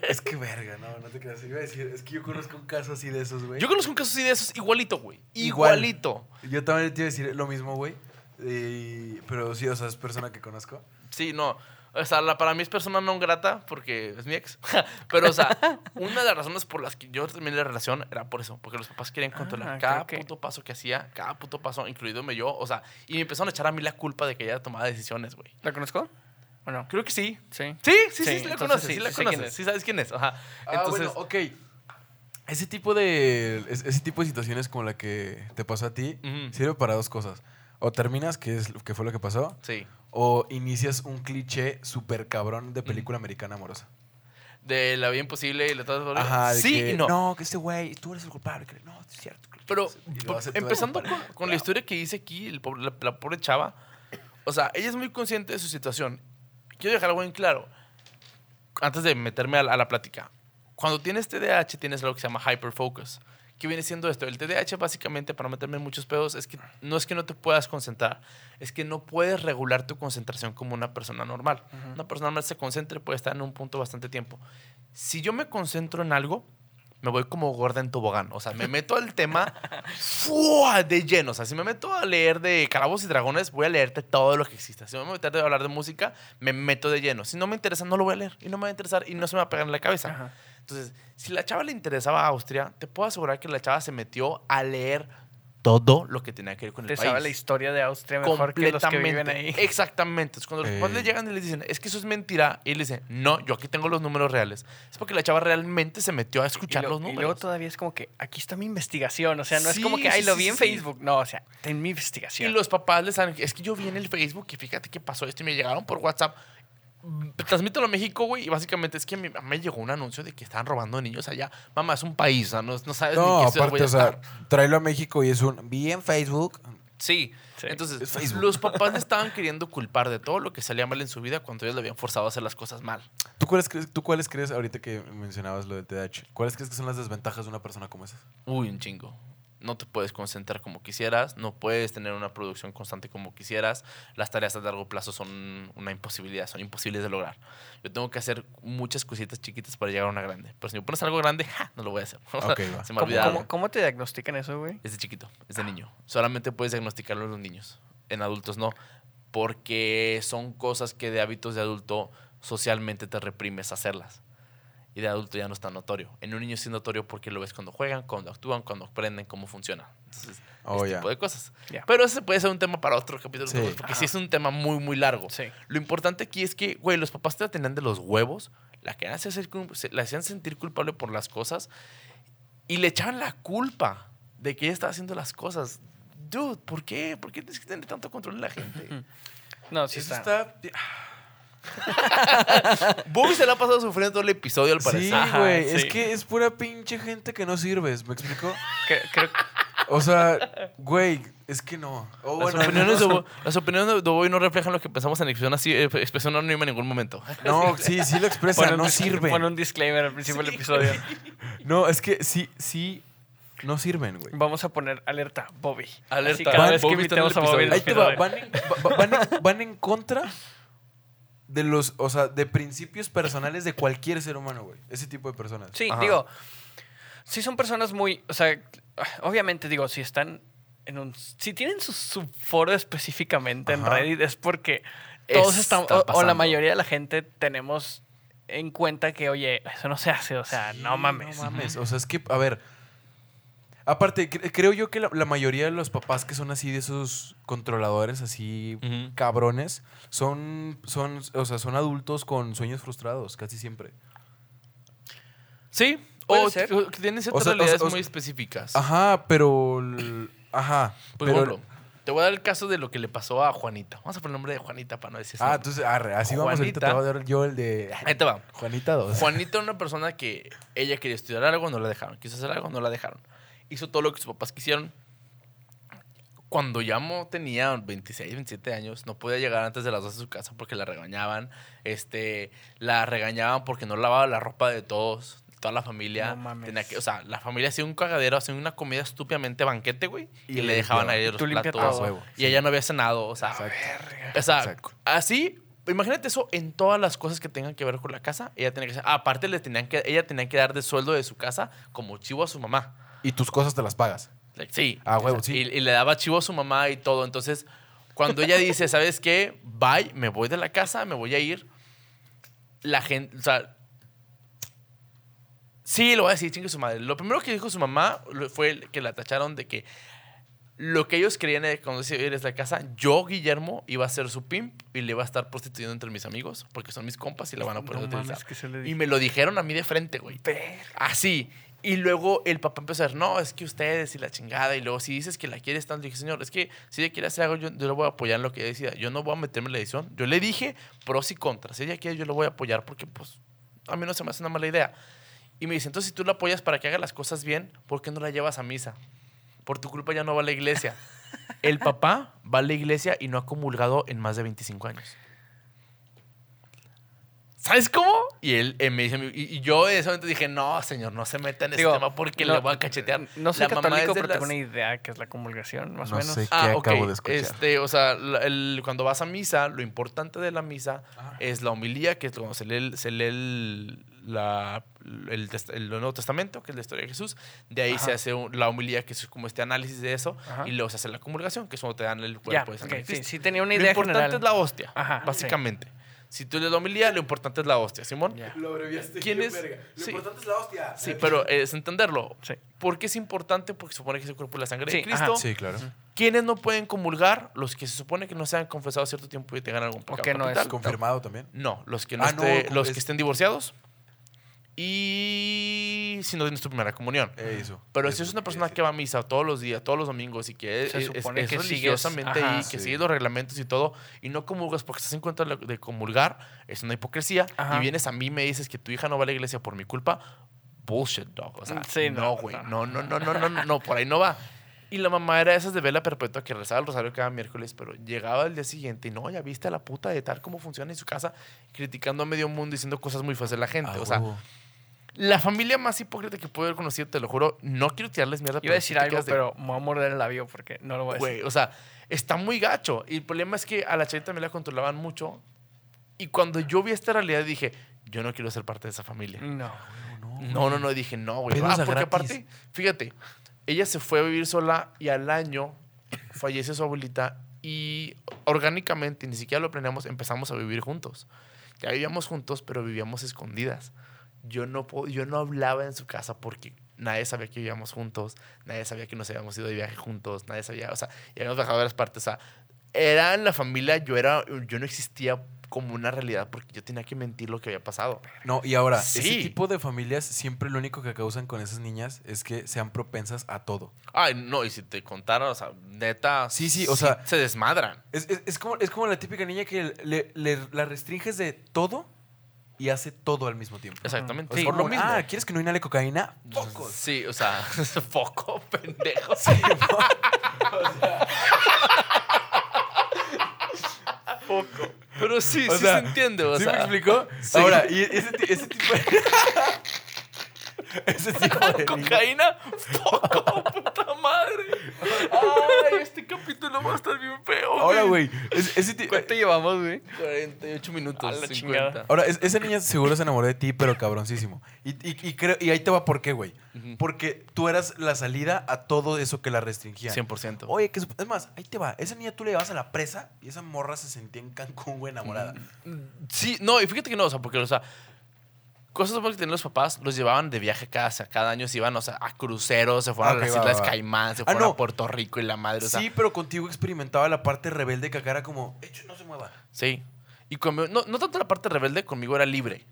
Speaker 3: Es que verga, no, no te creas. Iba a decir, es que yo conozco un caso así de esos, güey.
Speaker 1: Yo conozco un caso así de esos igualito, güey.
Speaker 3: Igual.
Speaker 1: Igualito.
Speaker 3: Yo también te iba a decir lo mismo, güey. Pero sí, o sea, es persona que conozco.
Speaker 1: Sí, no. O sea, la- para mí es persona no grata porque es mi ex. Pero, o sea, una de las razones por las que yo terminé la relación era por eso. Porque los papás querían controlar
Speaker 2: Ah,
Speaker 1: cada
Speaker 2: que-
Speaker 1: puto paso que hacía, cada puto paso, incluidome yo. O sea, y me empezaron a echar a mí la culpa de que ella tomaba decisiones, güey.
Speaker 2: ¿La conozco? ¿O no?
Speaker 1: Creo que sí.
Speaker 2: Sí.
Speaker 1: Sí, sí, sí,
Speaker 2: Sí,
Speaker 1: sí, la
Speaker 2: entonces
Speaker 1: conoces,
Speaker 2: sí,
Speaker 1: sí, la conoces,
Speaker 2: es.
Speaker 1: sí sabes quién es, ajá.
Speaker 3: Ah,
Speaker 1: Entonces,
Speaker 3: bueno, ok. Ese tipo de. es- Ese tipo de situaciones como la que te pasó a ti
Speaker 1: Ujú.
Speaker 3: sirve para dos cosas. O terminas, que es que fue lo que pasó,
Speaker 1: sí,
Speaker 3: o inicias un cliché súper cabrón de película americana amorosa.
Speaker 1: de la vida imposible y la todas
Speaker 3: Ajá, de
Speaker 1: Sí
Speaker 3: que,
Speaker 1: y no.
Speaker 3: No, que este güey, tú eres el culpable. que- no, es cierto. que-
Speaker 1: Pero
Speaker 3: Y lo
Speaker 1: po-
Speaker 3: hace todo
Speaker 1: empezando con, con la historia que hice aquí, el pobre- la, la pobre chava, o sea, ella es muy consciente de su situación. Quiero dejar algo en claro, antes de meterme a la, a la plática. Cuando tienes TDAH, tienes algo que se llama hyperfocus. ¿Qué viene siendo esto? El TDAH, básicamente, para meterme en muchos pedos, es que no es que no te puedas concentrar, es que no puedes regular tu concentración como una persona normal. Una persona normal se concentra y puede estar en un punto bastante tiempo. Si yo me concentro en algo, me voy como gorda en tobogán. O sea, me meto al tema ¡fua! de lleno. O sea, si me meto a leer de Calabozos y Dragones, voy a leerte todo lo que exista. Si me voy a hablar de música, me meto de lleno. Si no me interesa, no lo voy a leer. Y no me va a interesar y no se me va a pegar en la cabeza.
Speaker 2: Ajá.
Speaker 1: Entonces, si la chava le interesaba a Austria, te puedo asegurar que la chava se metió a leer todo lo que tenía que ver con el
Speaker 2: Te
Speaker 1: país
Speaker 2: sabe la historia de Austria mejor que los que viven ahí.
Speaker 1: Exactamente. Entonces, cuando los papás
Speaker 3: Eh.
Speaker 1: le llegan y les dicen, es que eso es mentira, y él dice, no, yo aquí tengo los números reales. Es porque la chava realmente se metió a
Speaker 2: Y,
Speaker 1: escuchar
Speaker 2: lo-
Speaker 1: los
Speaker 2: y
Speaker 1: números.
Speaker 2: luego todavía es como que aquí está mi investigación. O sea, no es como que, ay, lo
Speaker 1: sí,
Speaker 2: vi en
Speaker 1: sí.
Speaker 2: Facebook. No, o sea, ten mi
Speaker 1: Y
Speaker 2: investigación.
Speaker 1: los papás les saben, es que yo vi en el Facebook y fíjate que pasó esto y me llegaron por WhatsApp. Transmítelo a México, güey, y básicamente es que mamá me llegó un anuncio de que estaban robando niños allá. Mamá, es un país, no, no sabes
Speaker 3: No,
Speaker 1: ni qué ciudad voy
Speaker 3: aparte,
Speaker 1: a
Speaker 3: o sea, tráelo a México y es un. Vi en Facebook.
Speaker 1: Sí.
Speaker 2: Sí.
Speaker 1: Entonces,
Speaker 3: Es Facebook.
Speaker 1: los papás le estaban queriendo culpar de todo lo que salía mal en su vida cuando ellos le habían forzado a hacer las cosas mal.
Speaker 3: ¿Tú cuáles crees, tú cuáles crees ahorita que mencionabas lo del TDAH? ¿Cuáles crees que son las desventajas de una persona como esa?
Speaker 1: Uy, un chingo. No te puedes concentrar como quisieras, no puedes tener una producción constante como quisieras. Las tareas a largo plazo son una imposibilidad, son imposibles de lograr. Yo tengo que hacer muchas cositas chiquitas para llegar a una grande. Pero si me pones algo grande, ¡ja! no lo voy a hacer. O sea,
Speaker 3: Ok, va.
Speaker 1: Se me
Speaker 2: ¿Cómo, cómo- cómo te diagnostican eso, güey?
Speaker 1: Es de chiquito, es de niño. Solamente puedes diagnosticarlo en los niños. En adultos no. Porque son cosas que de hábitos de adulto socialmente te reprimes a hacerlas. Y de adulto ya no es tan notorio. En un niño sí es notorio porque lo ves cuando juegan, cuando actúan, cuando aprenden cómo funciona. Entonces,
Speaker 3: Oh,
Speaker 1: ese
Speaker 3: ya.
Speaker 1: tipo de cosas.
Speaker 2: Ya.
Speaker 1: Pero ese puede ser un tema para otro capítulo.
Speaker 3: Sí.
Speaker 1: Porque sí es un tema muy, muy largo.
Speaker 2: Sí.
Speaker 1: Lo importante aquí es que, güey, los papás te la tenían de los huevos, la se- la hacían sentir culpable por las cosas y le echaban la culpa de que ella estaba haciendo las cosas. Dude, ¿por qué? ¿Por qué tienes que tener tanto control en la gente?
Speaker 2: No, sí
Speaker 3: Eso
Speaker 2: está.
Speaker 1: Bobby se la ha pasado sufriendo todo el episodio, al
Speaker 3: Sí,
Speaker 1: parecer.
Speaker 2: Ajá,
Speaker 3: güey.
Speaker 2: sí.
Speaker 3: Es que es pura pinche gente que no sirves. ¿Me explico?
Speaker 2: Que- creo,
Speaker 3: O sea, güey, es que no. O
Speaker 1: Las,
Speaker 3: bueno,
Speaker 1: opiniones de,
Speaker 3: no,
Speaker 1: Bo- las opiniones de Bobby no reflejan lo que pensamos en expresión, así, eh, expresión anónima en ningún momento.
Speaker 3: no, sí, sí lo expresa,
Speaker 2: pon un
Speaker 3: no sirve.
Speaker 2: Pon un disclaimer al principio del episodio.
Speaker 3: No, es que sí, sí, no sirven, güey.
Speaker 2: Vamos a poner alerta, Bobby.
Speaker 1: Alerta.
Speaker 2: Así cada
Speaker 3: Van-
Speaker 2: vez que
Speaker 1: Bobby
Speaker 2: a
Speaker 3: Ahí te va, van en, va- van en- van en contra de los, o sea, de principios personales de cualquier ser humano, güey. Ese tipo de personas.
Speaker 2: Sí,
Speaker 1: Ajá.
Speaker 2: digo, sí son personas muy, o sea, obviamente digo, si están en un, si tienen su, su foro específicamente en. Reddit es porque todos
Speaker 1: Está
Speaker 2: estamos, o- la mayoría de la gente tenemos en cuenta que, oye, eso no se hace, o sea,
Speaker 3: Sí,
Speaker 2: no mames.
Speaker 3: No mames. O sea, es que, a ver. Aparte, cre- creo yo que la, la mayoría de los papás que son así de esos controladores, así
Speaker 1: Ujú.
Speaker 3: cabrones, son, son, o sea, son adultos con sueños frustrados, casi siempre.
Speaker 1: Sí,
Speaker 2: Puede
Speaker 1: o
Speaker 2: ser.
Speaker 1: o que tienen ciertas
Speaker 3: O sea, o sea,
Speaker 1: realidades
Speaker 3: o sea-
Speaker 1: muy específicas.
Speaker 3: Ajá, pero. l- Ajá.
Speaker 1: Por
Speaker 3: pero,
Speaker 1: ejemplo, te voy a dar el caso de lo que le pasó a Juanita. Vamos a poner el nombre de Juanita para no decir su
Speaker 3: Ah,
Speaker 1: nombre.
Speaker 3: entonces, arre, así vamos ahorita. Te
Speaker 1: Juanita.
Speaker 3: voy a dar yo el de.
Speaker 1: Ahí te va.
Speaker 3: Juanita 2.
Speaker 1: Juanita era una persona que ella quería estudiar algo, no la dejaron. Quiso hacer algo, no la dejaron. Hizo todo lo que sus papás quisieron. Cuando ya mo- tenía 26, 27 años, no podía llegar antes de las 2 a su casa porque la regañaban. Este, la regañaban porque no lavaba la ropa de todos, de toda la familia.
Speaker 2: No mames.
Speaker 1: Tenía que, o sea, la familia hacía un cagadero, hacía una comida estúpidamente banquete, güey. Y,
Speaker 3: Y
Speaker 1: le dejaban ahí los
Speaker 2: Tú
Speaker 1: platos.
Speaker 2: todo.
Speaker 1: Y
Speaker 3: sí.
Speaker 1: ella no había cenado, o sea,
Speaker 3: Exacto.
Speaker 1: o sea,
Speaker 3: Exacto.
Speaker 1: así, imagínate eso en todas las cosas que tengan que ver con la casa. Ella tenía que hacer. Aparte, le tenían que, ella tenía que dar de sueldo de su casa como chivo a su mamá.
Speaker 3: Y tus cosas te las pagas.
Speaker 1: Sí.
Speaker 3: Ah, huevo, sí.
Speaker 1: Y, y le daba chivo a su mamá y todo. Entonces, cuando ella dice, ¿sabes qué? Bye, me voy de la casa, me voy a ir. la gente, o sea, sí, lo voy a decir, chingue su madre. Lo primero que dijo su mamá fue que la tacharon de que lo que ellos creían de cuando se iba a la casa, yo, Guillermo, iba a ser su pimp y le iba a estar prostituyendo entre mis amigos, porque son mis compas y la van a poder
Speaker 2: No
Speaker 1: utilizar.
Speaker 2: mames, que se le
Speaker 1: Y me lo dijeron a mí de frente, güey. Así. Y luego el papá empezó a decir, no, es que ustedes y la chingada. Y luego, si dices que la quieres tanto, dije, señor, es que si ella quiere hacer algo, yo, yo lo voy a apoyar en lo que ella decida. Yo no voy a meterme en la edición. Yo le dije pros y contras. Si ella quiere, yo lo voy a apoyar porque, pues, a mí no se me hace una mala idea. Y me dice, entonces, si tú la apoyas para que haga las cosas bien, ¿por qué no la llevas a misa? Por tu culpa ya no va a la iglesia. El papá va a la iglesia y no ha comulgado en más de 25 años. ¿Sabes cómo? Y él eh, me dice, y, y yo en ese momento dije, no, señor, no se meta en ese
Speaker 2: Digo,
Speaker 1: tema porque
Speaker 2: no-
Speaker 1: le voy a cachetear.
Speaker 2: No soy
Speaker 1: La mamá
Speaker 2: católico, pero tengo
Speaker 1: las-
Speaker 2: una idea que es la comulgación, más o
Speaker 3: No
Speaker 2: menos.
Speaker 3: sé.
Speaker 1: Ah,
Speaker 3: que
Speaker 1: ok.
Speaker 3: acabo de escuchar.
Speaker 1: Este, o sea, el- cuando vas a misa, lo importante de la misa es la homilía, que es cuando se lee, el- se lee el, la- el, test- el Nuevo Testamento, que es la historia de Jesús. De ahí
Speaker 2: Ajá.
Speaker 1: se hace un- la homilía, que es como este análisis de eso.
Speaker 2: Ajá.
Speaker 1: Y luego se hace la comulgación, que es cuando te dan el
Speaker 2: Ya,
Speaker 1: cuerpo de sangre
Speaker 2: ok,
Speaker 1: de
Speaker 2: sí, sí tenía una
Speaker 1: Lo
Speaker 2: idea
Speaker 1: importante
Speaker 2: general.
Speaker 1: es la hostia,
Speaker 2: Ajá,
Speaker 1: básicamente. Si tú lees la homilía, lo importante es la hostia, Simón.
Speaker 2: Ya.
Speaker 3: Lo abreviaste.
Speaker 1: ¿Quién
Speaker 3: bien
Speaker 1: es?
Speaker 3: verga. Lo
Speaker 1: Sí.
Speaker 3: importante es la hostia.
Speaker 1: Sí, pero es entenderlo.
Speaker 2: Sí.
Speaker 1: ¿Por qué es importante? Porque supone que es el cuerpo y la sangre
Speaker 2: Sí,
Speaker 1: de Cristo.
Speaker 2: ajá.
Speaker 3: Sí, claro.
Speaker 1: ¿Quiénes no pueden comulgar? Los que se supone que no se han confesado cierto tiempo y tengan algún pecado
Speaker 2: que no es
Speaker 1: capital.
Speaker 3: Confirmado también.
Speaker 1: No, los que no,
Speaker 3: Ah,
Speaker 1: esté- los
Speaker 3: es-
Speaker 1: que estén divorciados y si no tienes tu primera comunión.
Speaker 3: Eso.
Speaker 1: Pero
Speaker 3: Eso
Speaker 1: si es una
Speaker 3: que
Speaker 1: persona que va a misa todos los días, todos los domingos y que
Speaker 2: Se
Speaker 1: es,
Speaker 2: supone
Speaker 1: es-
Speaker 2: que
Speaker 1: es
Speaker 2: sigues-
Speaker 1: religiosamente
Speaker 2: ajá.
Speaker 1: y que
Speaker 3: Sí.
Speaker 1: sigue los reglamentos y todo y no comulgas porque estás en contra de comulgar, es una hipocresía
Speaker 2: Ajá.
Speaker 1: y vienes a mí y me dices que tu hija no va a la iglesia por mi culpa, bullshit, dog. O sea,
Speaker 2: Sí, no,
Speaker 1: güey.
Speaker 2: no.
Speaker 1: No, no, no, no, no, no, por ahí no va. Y la mamá era esas de vela perpetua que rezaba el rosario cada miércoles, pero llegaba el día siguiente y no, ya viste a la puta de tal cómo funciona en su casa, criticando a medio mundo, diciendo cosas muy feas de la gente.
Speaker 3: Ah,
Speaker 1: o sea,
Speaker 3: huevo.
Speaker 1: La familia más hipócrita que puedo haber conocido, te lo juro, no quiero tirarles mierda.
Speaker 2: Iba a
Speaker 1: pero
Speaker 2: decir algo,
Speaker 1: de,
Speaker 2: pero me voy a morder el labio porque no lo voy a decir.
Speaker 1: Güey, o sea, está muy gacho. Y el problema es que a la chavita me la controlaban mucho. Y cuando yo vi esta realidad dije, yo no quiero ser parte de esa familia.
Speaker 2: No.
Speaker 1: No, no, no, dije, no, güey. Ah, porque
Speaker 3: gratis.
Speaker 1: aparte, fíjate, ella se fue a vivir sola y al año fallece su abuelita y orgánicamente, ni siquiera lo planeamos, empezamos a vivir juntos. Ya vivíamos juntos, pero vivíamos escondidas. Yo no, yo no hablaba en su casa porque nadie sabía que vivíamos juntos, nadie sabía que nos habíamos ido de viaje juntos, nadie sabía, o sea, y habíamos viajado a varias partes. O sea, era en la familia, yo, era, yo no existía como una realidad porque yo tenía que mentir lo que había pasado.
Speaker 3: No, y ahora,
Speaker 1: Sí.
Speaker 3: ese tipo de familias siempre lo único que causan con esas niñas es que sean propensas a todo.
Speaker 1: Ay, no, y si te contara, o sea, neta.
Speaker 3: Sí, sí, o sea-
Speaker 1: Se desmadran.
Speaker 3: Es, es- es como, es como la típica niña que le, le- la restringes de todo y hace todo al mismo tiempo.
Speaker 1: Exactamente.
Speaker 3: O sea,
Speaker 1: por lo mismo.
Speaker 3: Ah, ¿quieres que no inhale cocaína? Focos.
Speaker 1: Sí, o sea, foco, pendejo. Foco. Pero sí,
Speaker 3: O
Speaker 1: sí
Speaker 3: sea,
Speaker 1: se entiende, o
Speaker 3: ¿Sí
Speaker 1: sea.
Speaker 3: me explicó?
Speaker 1: Sí.
Speaker 3: Ahora, y ese, ese tipo de... ese tipo de
Speaker 1: Cocaína, foco, puta madre. Ay, este capítulo va a estar bien feo.
Speaker 3: Ahora, güey, es- ese ti-
Speaker 2: ¿Cuánto llevamos, güey?
Speaker 1: 48 minutos,
Speaker 2: A la
Speaker 1: 50.
Speaker 2: chingada.
Speaker 3: Ahora, es- esa niña seguro se enamoró de ti, pero cabroncísimo. Y, y, y creo, y ahí te va por qué, güey. Porque tú eras la salida a todo eso que la restringía.
Speaker 1: 100%.
Speaker 3: Oye, que es, es más, ahí te va. Esa niña tú le llevas a la presa y esa morra se sentía en Cancún, güey, enamorada.
Speaker 1: Sí, no, y fíjate que no, o sea, porque, o sea, cosas que tenían los papás, los llevaban de viaje cada, cada año, se iban, o sea, a cruceros, se fueron
Speaker 3: Ah,
Speaker 1: a las
Speaker 3: ok, va,
Speaker 1: Islas
Speaker 3: va.
Speaker 1: Caimán, se
Speaker 3: Ah,
Speaker 1: fueron
Speaker 3: no.
Speaker 1: a Puerto Rico y la madre, o sea,
Speaker 3: sí, pero contigo experimentaba la parte rebelde que acá era como, hecho, no se mueva.
Speaker 1: sí. Y conmigo, no, no tanto la parte rebelde, conmigo era libre.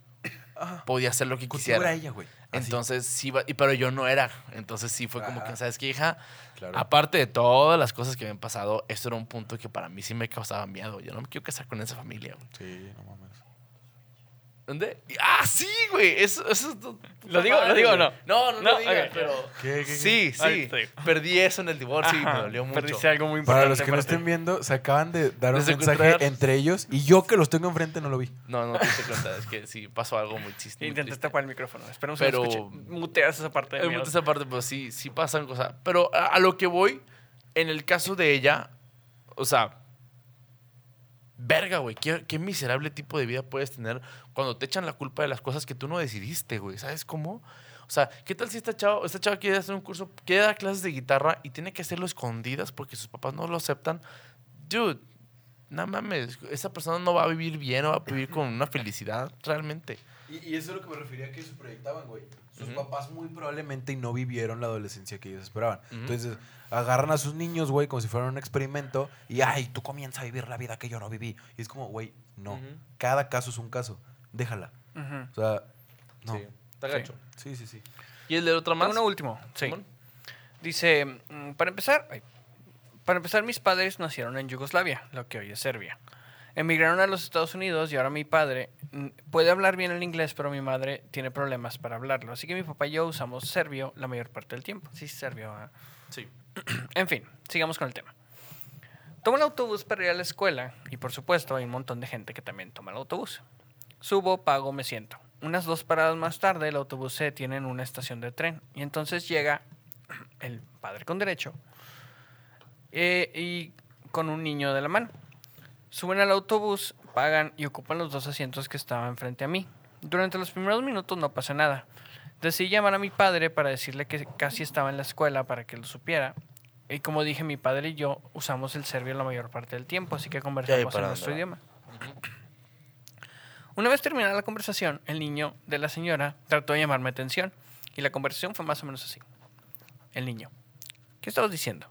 Speaker 3: Ajá.
Speaker 1: Podía hacer lo que
Speaker 3: Contigo
Speaker 1: quisiera.
Speaker 3: era ella, güey. Así.
Speaker 1: Entonces, sí, iba- y, pero yo no era. Entonces, sí fue como
Speaker 3: Ajá.
Speaker 1: que, ¿sabes qué, hija?
Speaker 3: Claro.
Speaker 1: Aparte de todas las cosas que me han pasado, esto era un punto que para mí sí me causaba miedo. Yo no me quiero casar con esa familia, güey.
Speaker 3: Sí, no mames.
Speaker 1: ¿Dónde? Ah, sí, güey. Eso, eso es
Speaker 2: ¿Lo digo- lo digo o no?
Speaker 1: No, no,
Speaker 2: No,
Speaker 1: lo digas,
Speaker 2: ok.
Speaker 1: pero.
Speaker 3: ¿Qué, qué, qué?
Speaker 1: Sí, sí. Perdí eso en el divorcio y me dolió mucho.
Speaker 2: Perdiste algo muy importante.
Speaker 3: Para los que no estén viendo, se acaban de dar un mensaje entre ellos y yo que los tengo enfrente no lo vi.
Speaker 1: No, no te diste cuenta. Es que sí, pasó algo muy chiste.
Speaker 2: Intenté tapar el micrófono. Esperemos
Speaker 1: Pero-
Speaker 2: que escuche. Muteas esa parte de
Speaker 1: Eh,
Speaker 2: miedo.
Speaker 1: esa parte, pues sí, sí pasan cosas. Pero a, a lo que voy, en el caso de ella, o sea, verga, güey, qué, miserable tipo de vida puedes tener cuando te echan la culpa de las cosas que tú no decidiste, güey. ¿Sabes cómo? O sea, ¿qué tal si esta chava, esta chava quiere hacer un curso, quiere dar clases de guitarra y tiene que hacerlo escondidas porque sus papás no lo aceptan? Dude, no mames, esa persona no va a vivir bien, no va a vivir con una felicidad, realmente.
Speaker 3: Y, y eso es lo que me refería a que se proyectaban, güey. Sus papás muy probablemente y no vivieron la adolescencia que ellos esperaban. Entonces, agarran a sus niños, güey, como si fueran un experimento y, ay, tú comienza a vivir la vida que yo no viví. Y es como, güey, no. Cada caso es un caso. Déjala. O sea, no.
Speaker 1: Sí, está
Speaker 2: Sí.
Speaker 1: gacho.
Speaker 3: Sí, sí, sí.
Speaker 1: ¿Y el de otra más?
Speaker 2: Uno último, sí. Dice, mm, para empezar, para empezar, mis padres nacieron en Yugoslavia, lo que hoy es Serbia. Emigraron a los Estados Unidos y ahora mi padre puede hablar bien el inglés, pero mi madre tiene problemas para hablarlo. Así que mi papá y yo usamos serbio la mayor parte del tiempo. Sí, serbio. ah.
Speaker 1: Sí.
Speaker 2: En fin, sigamos con el tema. Tomo el autobús para ir a la escuela y por supuesto hay un montón de gente que también toma el autobús. Subo, pago, me siento. Unas dos paradas más tarde el autobús se detiene en una estación de tren y entonces llega el padre con derecho eh, y con un niño de la mano. Suben al autobús, pagan y ocupan los dos asientos que estaban frente a mí. Durante los primeros minutos no pasa nada. Decidí llamar a mi padre para decirle que casi estaba en la escuela para que lo supiera. Y como dije, mi padre y yo usamos el serbio la mayor parte del tiempo, así que conversamos en nuestro idioma. Una vez terminada la conversación, el niño de la señora trató de llamarme atención y la conversación fue más o menos así. El niño. ¿Qué estabas diciendo?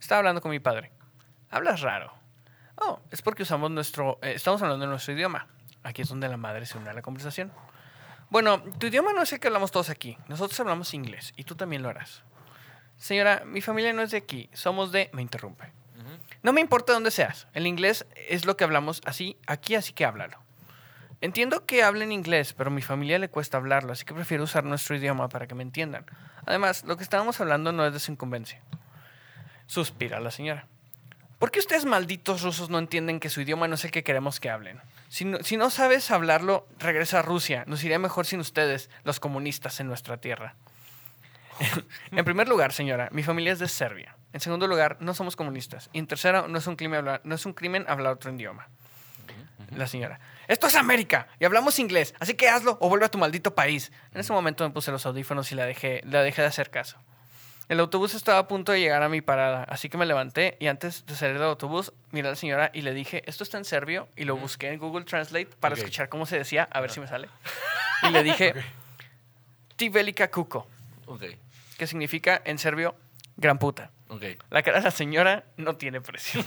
Speaker 2: Estaba hablando con mi padre. Hablas raro. Oh, es porque usamos nuestro... eh, estamos hablando de nuestro idioma. Aquí es donde la madre se une a la conversación. Bueno, tu idioma no es el que hablamos todos aquí. Nosotros hablamos inglés y tú también lo harás. Señora, mi familia no es de aquí. Somos de... Me interrumpe. No me importa dónde seas. El inglés es lo que hablamos así, aquí, así que háblalo. Entiendo que hablen inglés, pero a mi familia le cuesta hablarlo, así que prefiero usar nuestro idioma para que me entiendan. Además, lo que estábamos hablando no es de su incumbencia. Suspira la señora. ¿Por qué ustedes malditos rusos no entienden que su idioma no es el que queremos que hablen? Si no, si no sabes hablarlo, regresa a Rusia. Nos iría mejor sin ustedes, los comunistas en nuestra tierra. en primer lugar, señora, mi familia es de Serbia. En segundo lugar, no somos comunistas. Y en tercero, no es un crimen hablar, no es un crimen hablar otro idioma. La señora. Esto es América y hablamos inglés, así que hazlo o vuelve a tu maldito país. En ese momento me puse los audífonos y la dejé, la dejé de hacer caso. El autobús estaba a punto de llegar a mi parada, así que me levanté y antes de salir del autobús miré a la señora y le dije, esto está en serbio, y lo busqué en Google Translate para escuchar cómo se decía, a ver si me sale. Y le dije, Ti velika kuko, que significa en serbio, gran puta.
Speaker 1: ok.
Speaker 2: La cara de la señora no tiene precio.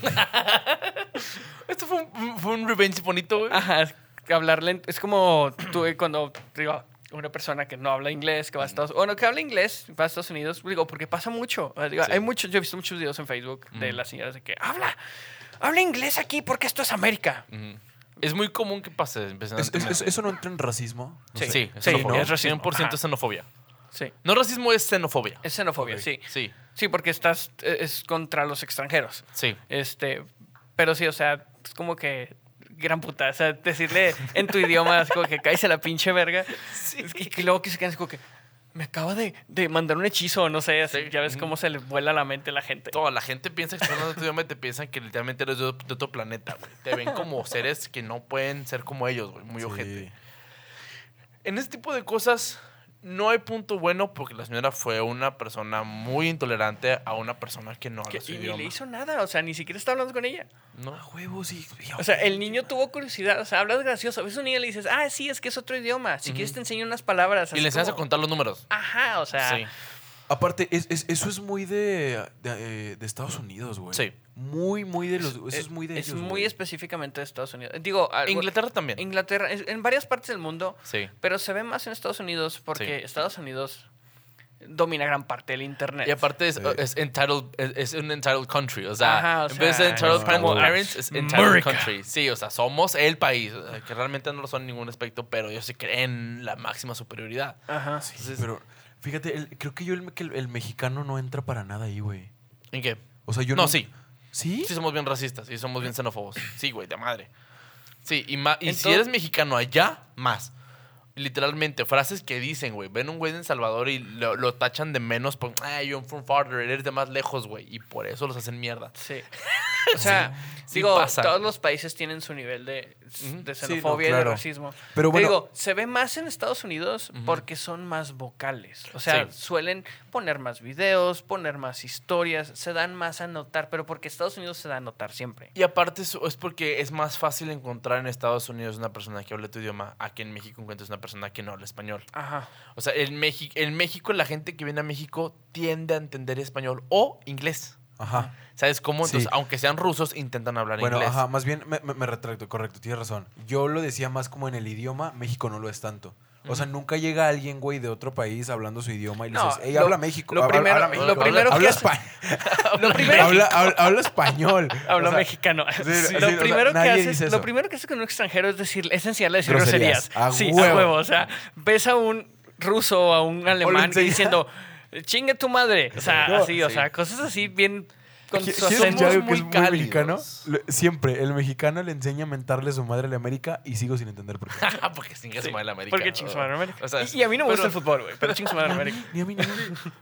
Speaker 1: Esto fue un, fue un revenge bonito, güey.
Speaker 2: Ajá, hablarle es como tú eh, cuando digo una persona que no habla inglés, que va a Estados bueno, que habla inglés, va a Estados Unidos, digo, porque pasa mucho. digo,
Speaker 1: Sí.
Speaker 2: Hay muchos, yo he visto muchos videos en Facebook de las señoras de que habla, habla inglés aquí porque esto es América.
Speaker 1: Es muy común que pase.
Speaker 3: Es- es- es- ¿Eso no entra en racismo? No
Speaker 2: Sí.
Speaker 3: sé.
Speaker 1: Sí, es
Speaker 2: Sí,
Speaker 1: xenofobia.
Speaker 2: es racismo.
Speaker 1: 100%
Speaker 2: Ajá.
Speaker 1: es xenofobia.
Speaker 2: Sí.
Speaker 1: No racismo, es xenofobia.
Speaker 2: Es xenofobia, sí.
Speaker 1: Sí,
Speaker 2: Sí, porque estás eh, es contra los extranjeros.
Speaker 1: sí.
Speaker 2: Este, pero sí, o sea, es como que gran puta, o sea, decirle en tu idioma es como que cállese la pinche verga. Es que, que luego que se quedan así como que me acaba de, de mandar un hechizo, no sé, así,
Speaker 1: Sí.
Speaker 2: ya ves cómo se le vuela la mente a la gente.
Speaker 1: Toda la gente piensa que estás hablando de tu idioma y te piensan que literalmente eres de, de otro planeta, güey. Te ven como seres que no pueden ser como ellos, güey. Muy
Speaker 3: Sí.
Speaker 1: ojete. En este tipo de cosas no hay punto bueno porque la señora fue una persona muy intolerante a una persona que no
Speaker 2: Que-
Speaker 1: habla su
Speaker 2: y ni
Speaker 1: idioma.
Speaker 2: le hizo nada, o sea, ni siquiera está hablando con ella.
Speaker 1: ¿no?
Speaker 3: A huevos, sí.
Speaker 2: O sea, el niño tuvo curiosidad, o sea, hablas gracioso. A veces un niño le dices, ah, sí, es que es otro idioma. Si
Speaker 1: Ujú.
Speaker 2: quieres te enseño unas palabras.
Speaker 1: Y
Speaker 2: así
Speaker 1: le enseñas a
Speaker 2: como-
Speaker 1: contar los números.
Speaker 2: Ajá, o sea,
Speaker 1: sí.
Speaker 3: Aparte, es- es- eso es muy de, de, eh, de Estados Unidos, güey.
Speaker 1: Sí.
Speaker 3: Muy, muy de los... Eso es,
Speaker 2: es,
Speaker 3: muy de
Speaker 2: es
Speaker 3: ellos,
Speaker 2: muy
Speaker 3: güey.
Speaker 2: específicamente de Estados Unidos. Digo, algo-
Speaker 1: Inglaterra también.
Speaker 2: Inglaterra, es- en varias partes del mundo,
Speaker 1: Sí.
Speaker 2: pero se ve más en Estados Unidos porque
Speaker 1: Sí.
Speaker 2: Estados Unidos domina gran parte del internet.
Speaker 1: Y aparte es,
Speaker 3: Sí.
Speaker 1: es entitled, es, es un entitled country. O sea,
Speaker 2: Ajá, o
Speaker 1: en vez de entitled
Speaker 3: no.
Speaker 1: parents, es entitled
Speaker 2: America.
Speaker 1: country. Sí, o sea, somos el país. o sea, que realmente no lo son en ningún aspecto, pero ellos se creen la máxima superioridad.
Speaker 2: Ajá.
Speaker 3: Sí,
Speaker 1: Entonces-
Speaker 3: pero fíjate, el- creo que yo el, que el, el mexicano no entra para nada ahí, güey.
Speaker 1: ¿En qué?
Speaker 3: O sea, yo
Speaker 1: No,
Speaker 3: no...
Speaker 1: sí.
Speaker 3: ¿Sí?
Speaker 1: Sí somos bien racistas y somos bien xenófobos. Sí, güey, de madre. Sí, y, ma- y si
Speaker 2: Entonces-
Speaker 1: eres mexicano allá, más. Literalmente, frases que dicen, güey. Ven un güey de El Salvador y lo, lo tachan de menos por, ay, you're from farther, eres de más lejos, güey. Y por eso los hacen mierda.
Speaker 2: Sí. O sea,
Speaker 1: sí
Speaker 2: digo,
Speaker 1: pasa.
Speaker 2: todos los países tienen su nivel de, De
Speaker 3: Sí,
Speaker 2: xenofobia
Speaker 3: no,
Speaker 2: y de racismo.
Speaker 3: Pero
Speaker 2: Te
Speaker 3: bueno-
Speaker 2: digo, se ve más en Estados Unidos porque son más vocales. O sea,
Speaker 1: Sí.
Speaker 2: suelen poner más videos, poner más historias, se dan más a notar, pero porque Estados Unidos se da a notar siempre.
Speaker 1: Y aparte es porque es más fácil encontrar en Estados Unidos una persona que hable tu idioma a que en México encuentres una persona que no habla español.
Speaker 2: Ajá.
Speaker 1: O sea, en, México, en México la gente que viene a México tiende a entender español o inglés.
Speaker 3: Ajá.
Speaker 1: ¿Sabes cómo? Entonces,
Speaker 3: Sí.
Speaker 1: aunque sean rusos, intentan hablar
Speaker 3: Bueno,
Speaker 1: inglés.
Speaker 3: ajá, más bien me, me- me retracto, correcto, tienes razón. Yo lo decía más como en el idioma, México no lo es tanto. O sea, nunca llega alguien, güey, de otro país hablando su idioma y le
Speaker 2: No,
Speaker 3: dices, ey,
Speaker 2: lo-
Speaker 3: habla México.
Speaker 2: lo
Speaker 3: habla-
Speaker 2: primero-
Speaker 3: habla
Speaker 2: lo
Speaker 3: habla-
Speaker 2: que
Speaker 3: habla,
Speaker 2: hace-
Speaker 3: espa-
Speaker 2: Lo primero,
Speaker 3: habla, habla- habla español.
Speaker 2: Habla
Speaker 3: O sea,
Speaker 2: mexicano.
Speaker 3: sí,
Speaker 2: lo,
Speaker 3: sí, o sea,
Speaker 2: primero que haces, lo primero que haces con un extranjero es decir, es enseñarle a decir
Speaker 3: Groserías.
Speaker 2: groserías.
Speaker 3: A
Speaker 2: sí, a
Speaker 3: huevo.
Speaker 2: O sea, ves a un ruso o a un alemán diciendo, chingue tu madre. O sea,
Speaker 3: No,
Speaker 2: así, o
Speaker 1: sí.
Speaker 2: sea, cosas así bien con
Speaker 3: ¿Qui-
Speaker 2: su
Speaker 3: ¿Quieres
Speaker 2: acento.
Speaker 3: que es muy
Speaker 1: cálidos.
Speaker 3: mexicano? Siempre, el mexicano le enseña a mentarle a su madre a la América y sigo sin entender por qué.
Speaker 1: porque chinga
Speaker 2: Sí,
Speaker 1: su madre la América.
Speaker 2: Porque chingue su madre América.
Speaker 1: O sea,
Speaker 2: y, y a mí no me gusta
Speaker 1: pero-
Speaker 2: el fútbol, güey, pero chingue su madre América.
Speaker 3: Ni a mí ni a mí.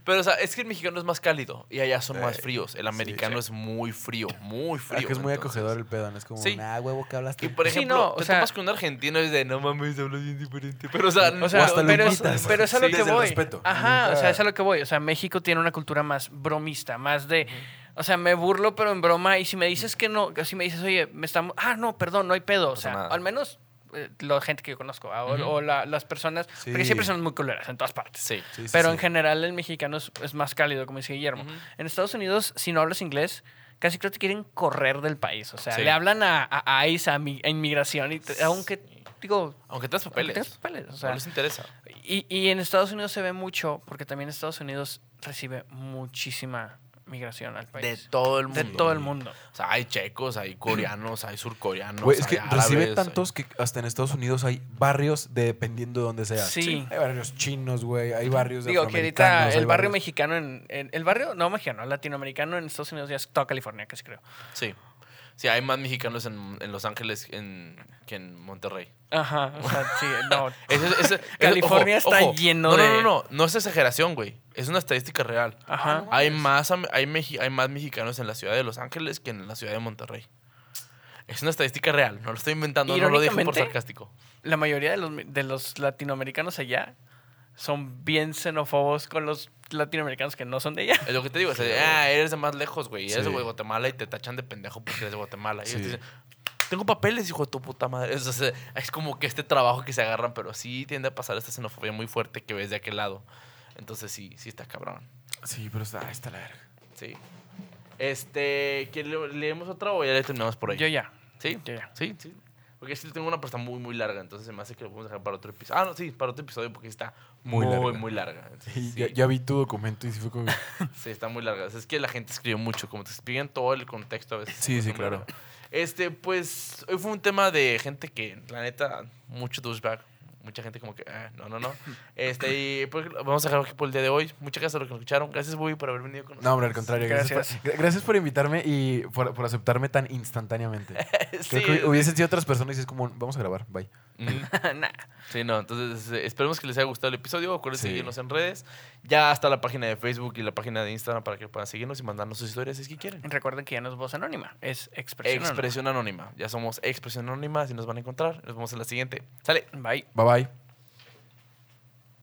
Speaker 1: Pero, o sea, es que el mexicano es más cálido y allá son más
Speaker 3: Eh,
Speaker 1: fríos. El americano es muy frío, muy
Speaker 3: Ah,
Speaker 1: frío.
Speaker 3: que es muy
Speaker 1: entonces-
Speaker 3: acogedor el pedo, ¿no? Es como,
Speaker 1: Sí.
Speaker 3: nah, huevo, ¿qué hablaste?
Speaker 1: Y por
Speaker 2: Sí,
Speaker 1: ejemplo,
Speaker 2: no, o
Speaker 1: te
Speaker 2: sea-
Speaker 1: topas con un argentino y es de no mames, hablas bien diferente. Pero, o sea,
Speaker 2: O sea,
Speaker 3: hasta lo
Speaker 2: pero, es, pero es a lo
Speaker 3: Sí,
Speaker 2: que voy.
Speaker 3: respeto.
Speaker 2: Ajá, o sea, es a lo que voy. O sea, México tiene una cultura más bromista, más de. O sea, me burlo, pero en broma. Y si me dices que no, si me dices, oye, me estamos. Ah, no, perdón, no hay pedo. O sea,
Speaker 1: nada.
Speaker 2: al menos eh, la gente que yo conozco, ah, o, la- las personas.
Speaker 3: Sí.
Speaker 2: Porque siempre son muy culeras en todas partes.
Speaker 1: sí.
Speaker 3: Sí,
Speaker 2: pero
Speaker 3: sí.
Speaker 2: en general el mexicano es, es más cálido, como dice Guillermo.
Speaker 1: Ujú.
Speaker 2: En Estados Unidos, si no hablas inglés, casi creo que te quieren correr del país. O sea, le hablan a, a ICE, a, mi- a inmigración, y te- aunque, digo,
Speaker 1: Aunque tengas
Speaker 2: aunque
Speaker 1: papeles.
Speaker 2: tengas papeles, o sea,
Speaker 1: no les interesa.
Speaker 2: y, y en Estados Unidos se ve mucho, porque también Estados Unidos recibe muchísima migración al país.
Speaker 1: De todo el mundo.
Speaker 2: De todo el mundo.
Speaker 1: O sea, hay checos, hay coreanos, hay surcoreanos.
Speaker 3: Güey, es
Speaker 1: hay
Speaker 3: que recibe
Speaker 1: árabes,
Speaker 3: tantos que hasta en Estados Unidos hay barrios de- dependiendo de dónde sea.
Speaker 2: Sí.
Speaker 3: Hay barrios chinos, güey. Hay barrios de
Speaker 2: Digo que ahorita el barrio
Speaker 3: barrios-
Speaker 2: mexicano en, en- El barrio, no mexicano, latinoamericano en Estados Unidos ya es toda California, casi creo.
Speaker 1: Sí. Sí, hay más mexicanos en, en Los Ángeles en- que en Monterrey.
Speaker 2: Ajá, o sea, sí, no. California
Speaker 1: ojo,
Speaker 2: está
Speaker 1: ojo.
Speaker 2: lleno
Speaker 1: no,
Speaker 2: de-
Speaker 1: No, no, no. No es exageración, güey. Es una estadística real.
Speaker 2: Ajá.
Speaker 1: Hay más, hay, meji- hay más mexicanos en la ciudad de Los Ángeles que en la ciudad de Monterrey. Es una estadística real. No lo estoy inventando. No lo dije por sarcástico.
Speaker 2: La mayoría de los, de los latinoamericanos allá son bien xenófobos con los latinoamericanos que no son de allá.
Speaker 1: Es lo que te digo. o sea, ah, eres de más lejos, güey. Eres
Speaker 3: Sí.
Speaker 1: de Guatemala y te tachan de pendejo porque eres de Guatemala. Y ellos
Speaker 3: Sí.
Speaker 1: te dicen, tengo papeles, hijo de tu puta madre. Es, o sea, es como que este trabajo que se agarran, pero sí tiende a pasar esta xenofobia muy fuerte que ves de aquel lado. Entonces sí, sí está cabrón.
Speaker 3: Sí, pero está, está la verga.
Speaker 1: Sí. Este, ¿quiere le- leemos otra o ya le terminamos por ahí?
Speaker 2: Yo ya.
Speaker 1: ¿Sí?
Speaker 2: Yo ya.
Speaker 1: Sí, sí. Porque sí tengo una pero está muy, muy larga, entonces se me hace que lo podemos dejar para otro episodio. Ah, no, sí, para otro episodio porque está
Speaker 3: Muy
Speaker 1: muy,
Speaker 3: larga.
Speaker 1: muy larga. Entonces,
Speaker 3: Y
Speaker 1: sí,
Speaker 3: ya, ya vi tu documento y sí fue como...
Speaker 1: sí, está muy larga. O sea, es que la gente escribió mucho, como te explican todo el contexto a veces.
Speaker 3: Sí, sí, claro.
Speaker 1: larga. Este, pues, hoy fue un tema de gente que, la neta, mucho douchebag. Mucha gente como que, ah, no, no, no. Este, y pues, vamos a dejar aquí por el día de hoy. Muchas gracias a los que nos escucharon. Gracias, Bobby, por haber venido con nosotros.
Speaker 3: No, hombre, al contrario. Gracias,
Speaker 2: Gracias.
Speaker 3: por, gra- gracias por invitarme y por, por aceptarme tan instantáneamente. Creo
Speaker 1: Sí,
Speaker 3: que hubiesen sido otras personas y es como, vamos a grabar, bye.
Speaker 2: Nah.
Speaker 1: Sí, no, entonces eh, esperemos que les haya gustado el episodio. Acuérdense
Speaker 3: Sí.
Speaker 1: seguirnos en redes. Ya está la página de Facebook y la página de Instagram para que puedan seguirnos y mandarnos sus historias si es que quieren.
Speaker 2: Recuerden que ya no es voz anónima, es expresión. anónima.
Speaker 1: Expresión anónima. Ya somos Expresión Anónima. Si nos van a encontrar, nos vemos en la siguiente. Sale.
Speaker 2: Bye.
Speaker 3: Bye bye.